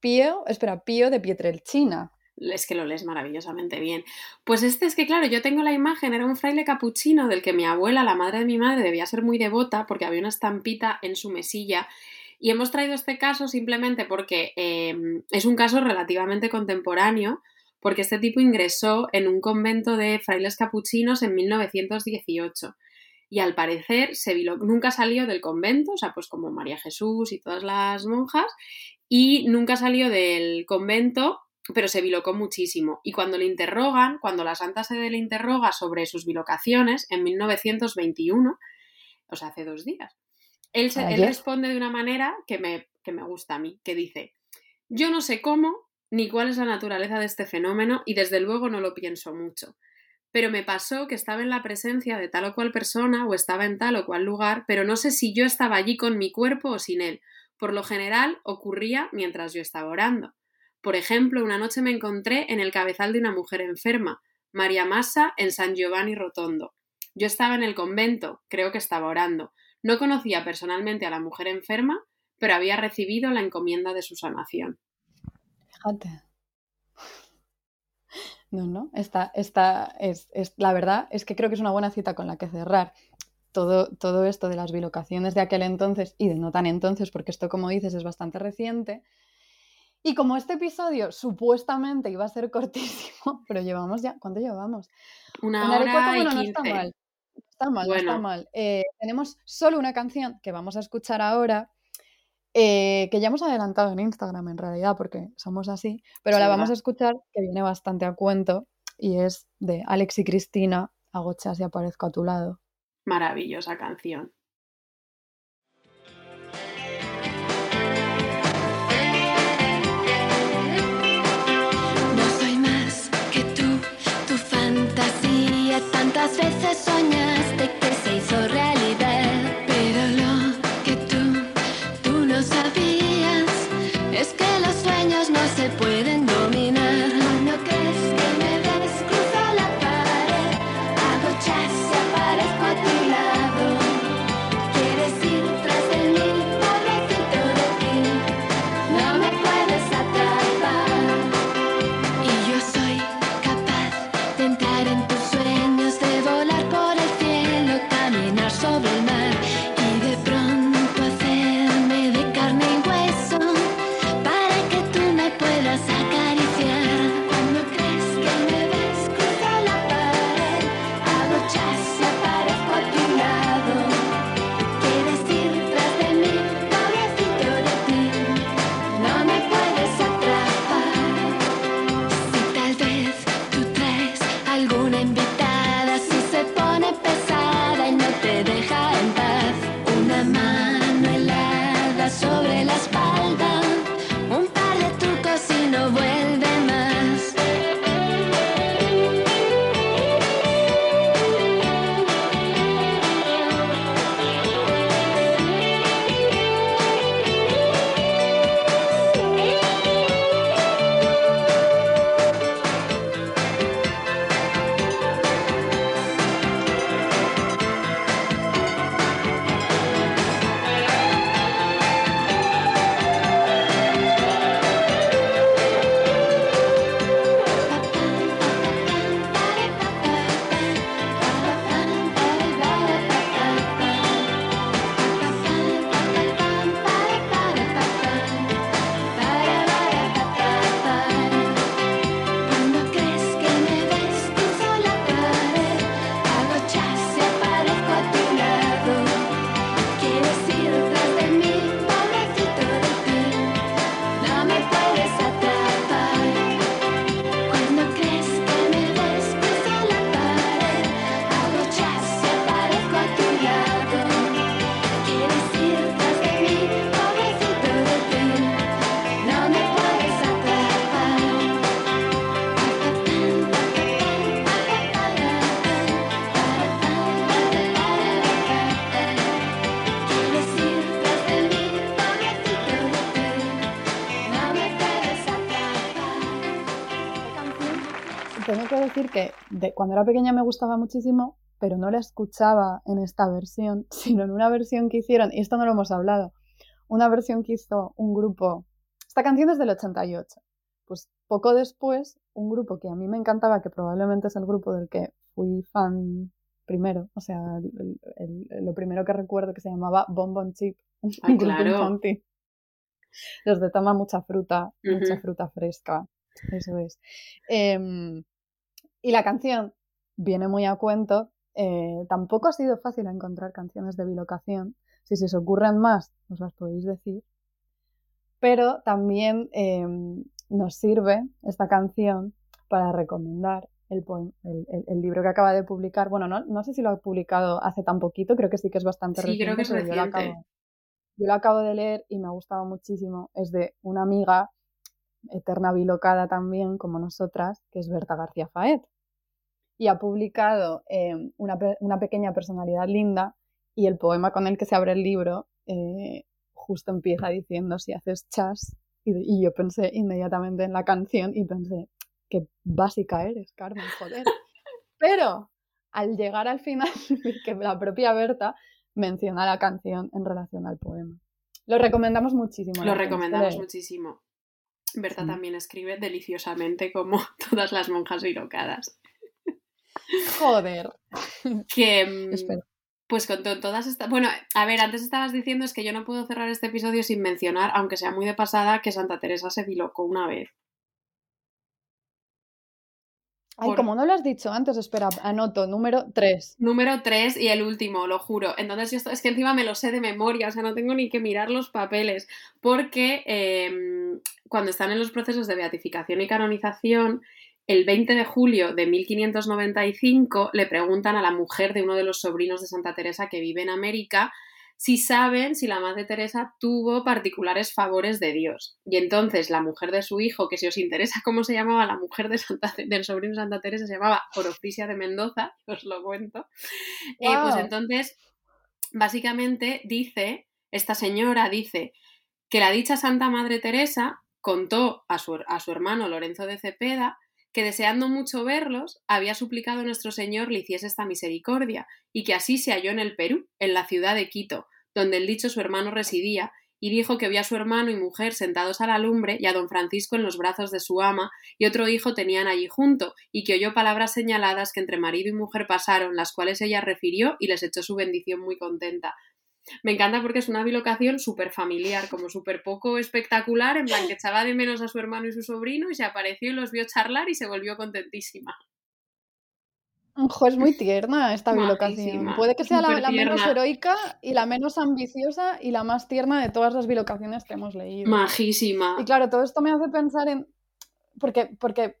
Pío, espera, Pío de Pietrelcina. Es que lo lees maravillosamente bien. Pues este es que, claro, yo tengo la imagen, era un fraile capuchino del que mi abuela, la madre de mi madre, debía ser muy devota porque había una estampita en su mesilla. Y hemos traído este caso simplemente porque em, es un caso relativamente contemporáneo, porque este tipo ingresó en un convento de frailes capuchinos en 1918 y al parecer se nunca salió del convento, o sea, pues como María Jesús y todas las monjas, y nunca salió del convento, pero se bilocó muchísimo. Y cuando le interrogan, cuando la Santa Sede le interroga sobre sus bilocaciones en 1921, o sea, hace dos días, él, él responde de una manera que me, que me gusta a mí, que dice, yo no sé cómo ni cuál es la naturaleza de este fenómeno y desde luego no lo pienso mucho pero me pasó que estaba en la presencia de tal o cual persona o estaba en tal o cual lugar, pero no sé si yo estaba allí con mi cuerpo o sin él. Por lo general ocurría mientras yo estaba orando. Por ejemplo, una noche me encontré en el cabezal de una mujer enferma, María Massa, en San Giovanni Rotondo. Yo estaba en el convento, creo que estaba orando. No conocía personalmente a la mujer enferma, pero había recibido la encomienda de su sanación. Fíjate. No, no, esta, esta es, es, la verdad es que creo que es una buena cita con la que cerrar. Todo, todo esto de las bilocaciones de aquel entonces y de no tan entonces, porque esto, como dices, es bastante reciente. Y como este episodio supuestamente iba a ser cortísimo, pero llevamos ya, ¿cuánto llevamos? Una, hora y no está mal. Está mal, no está mal. Eh, tenemos solo una canción que vamos a escuchar ahora, eh, que ya hemos adelantado en Instagram en realidad, porque somos así, pero la vamos a escuchar, que viene bastante a cuento, y es de Alex y Cristina, Agochas y aparezco a tu lado. Maravillosa canción. De, cuando era pequeña me gustaba muchísimo, pero no la escuchaba en esta versión, sino en una versión que hicieron, y esto no lo hemos hablado, una versión que hizo un grupo, esta canción es del 88, pues poco después, un grupo que a mí me encantaba, que probablemente es el grupo del que fui fan primero, o sea, lo primero que recuerdo que se llamaba Bonbon Chip, un grupo claro. Los de toma mucha fruta, mucha fruta fresca, eso es. Em, y la canción viene muy a cuento. Eh, tampoco ha sido fácil encontrar canciones de bilocación. Si se os ocurren más, os las podéis decir. Pero también em, nos sirve esta canción para recomendar el, el, libro que acaba de publicar. Bueno, no, no, sé si lo ha publicado hace tan poquito, creo que sí que es bastante sí, Creo que es reciente. Yo, lo acabo, de leer y me ha gustado muchísimo. Es de una amiga eterna bilocada también, como nosotras, que es Berta García Faet. Y ha publicado eh, una, una, pequeña personalidad linda y el poema con el que se abre el libro eh, justo empieza diciendo si haces chas y, yo pensé inmediatamente en la canción y pensé, qué básica eres, Carmen, joder. Pero al llegar al final, que la propia Berta menciona la canción en relación al poema. Lo recomendamos muchísimo. Lo recomendamos muchísimo. Berta también escribe deliciosamente como todas las monjas bilocadas. Joder. Que, mm, pues con todas estas. Bueno, a ver, antes estabas diciendo es que yo no puedo cerrar este episodio sin mencionar, aunque sea muy de pasada, que Santa Teresa se bilocó una vez. Ay, como no lo has dicho antes, espera, anoto, número 3. Número 3 y el último, lo juro. Entonces, yo es que encima me lo sé de memoria, o sea, no tengo ni que mirar los papeles, porque em, cuando están en los procesos de beatificación y canonización, el 20 de julio de 1595 le preguntan a la mujer de uno de los sobrinos de Santa Teresa que vive en América si saben si la Madre Teresa tuvo particulares favores de Dios. Y entonces la mujer de su hijo, que si os interesa cómo se llamaba la mujer de Santa, del sobrino Santa Teresa, se llamaba Oroficia de Mendoza, os lo cuento. Eh, pues entonces, básicamente dice, esta señora dice que la dicha Santa Madre Teresa contó a su, a su hermano Lorenzo de Cepeda que deseando mucho verlos, había suplicado a nuestro Señor le hiciese esta misericordia, y que así se halló en el Perú, en la ciudad de Quito, donde el dicho su hermano residía, y dijo que vio a su hermano y mujer sentados a la lumbre y a don Francisco en los brazos de su ama, y otro hijo tenían allí junto, y que oyó palabras señaladas que entre marido y mujer pasaron, las cuales ella refirió y les echó su bendición muy contenta. Me encanta porque es una bilocación súper familiar, como súper poco espectacular, en plan que echaba de menos a su hermano y su sobrino y se apareció y los vio charlar y se volvió contentísima. Ojo, es muy tierna esta bilocación. Puede que sea la, menos heroica y la menos ambiciosa y la más tierna de todas las bilocaciones que hemos leído. Majísima. Y claro, todo esto me hace pensar en. Porque, porque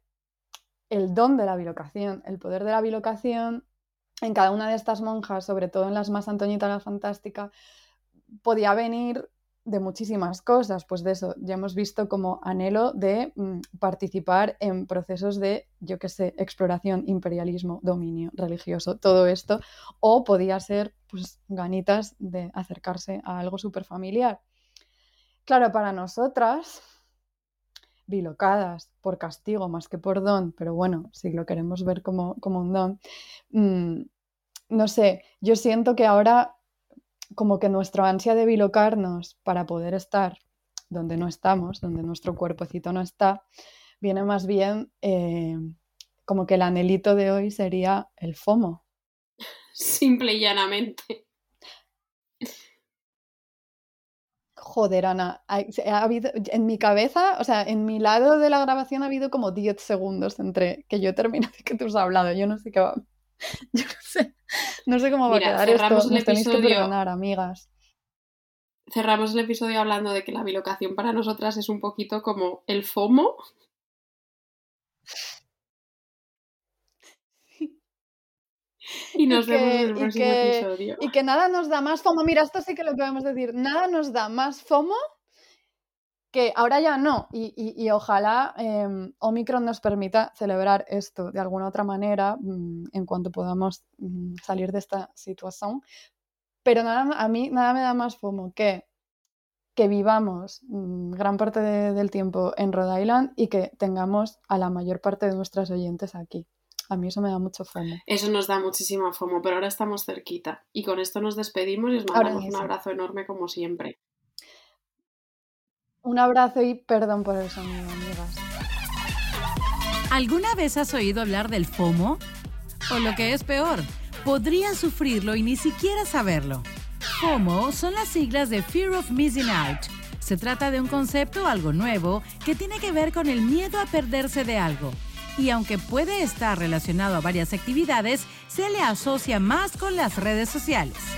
el don de la bilocación, el poder de la bilocación en cada una de estas monjas, sobre todo en las más Antoñita la Fantástica, podía venir de muchísimas cosas, pues de eso, ya hemos visto como anhelo de mm, participar en procesos de, yo qué sé, exploración, imperialismo, dominio religioso, todo esto, o podía ser, pues, ganitas de acercarse a algo súper familiar. Claro, para nosotras, bilocadas por castigo más que por don, pero bueno, si lo queremos ver como, como un don, mm, no sé, yo siento que ahora como que nuestra ansia de bilocarnos para poder estar donde no estamos, donde nuestro cuerpecito no está, viene más bien eh, como que el anhelito de hoy sería el FOMO. Simple y llanamente. Joder, Ana, ha, habido, en mi cabeza, o sea, en mi lado de la grabación ha habido como 10 segundos entre que yo termino y que tú has hablado. Yo no sé qué va. Yo no sé. No sé cómo va a quedar esto. Nos tenéis que perdonar, amigas. Cerramos el episodio hablando de que la bilocación para nosotras es un poquito como el FOMO. Y nos vemos en el próximo episodio. Y que nada nos da más FOMO. Mira, esto sí que lo podemos decir. Nada nos da más FOMO que ahora ya no. Y, ojalá em, Omicron nos permita celebrar esto de alguna otra manera mm, en cuanto podamos mm, salir de esta situación. Pero nada, a mí nada me da más FOMO que que vivamos mm, gran parte del tiempo en Rhode Island y que tengamos a la mayor parte de nuestras oyentes aquí. A mí eso me da mucho fomo. Eso nos da muchísima fomo, pero ahora estamos cerquita. Y con esto nos despedimos y os mandamos un abrazo enorme como siempre. Un abrazo y perdón por el sonido, amigas. ¿Alguna vez has oído hablar del FOMO? O lo que es peor, podrías sufrirlo y ni siquiera saberlo. FOMO son las siglas de Fear of Missing Out. Se trata de un concepto algo nuevo que tiene que ver con el miedo a perderse de algo y aunque puede estar relacionado a varias actividades, se le asocia más con las redes sociales.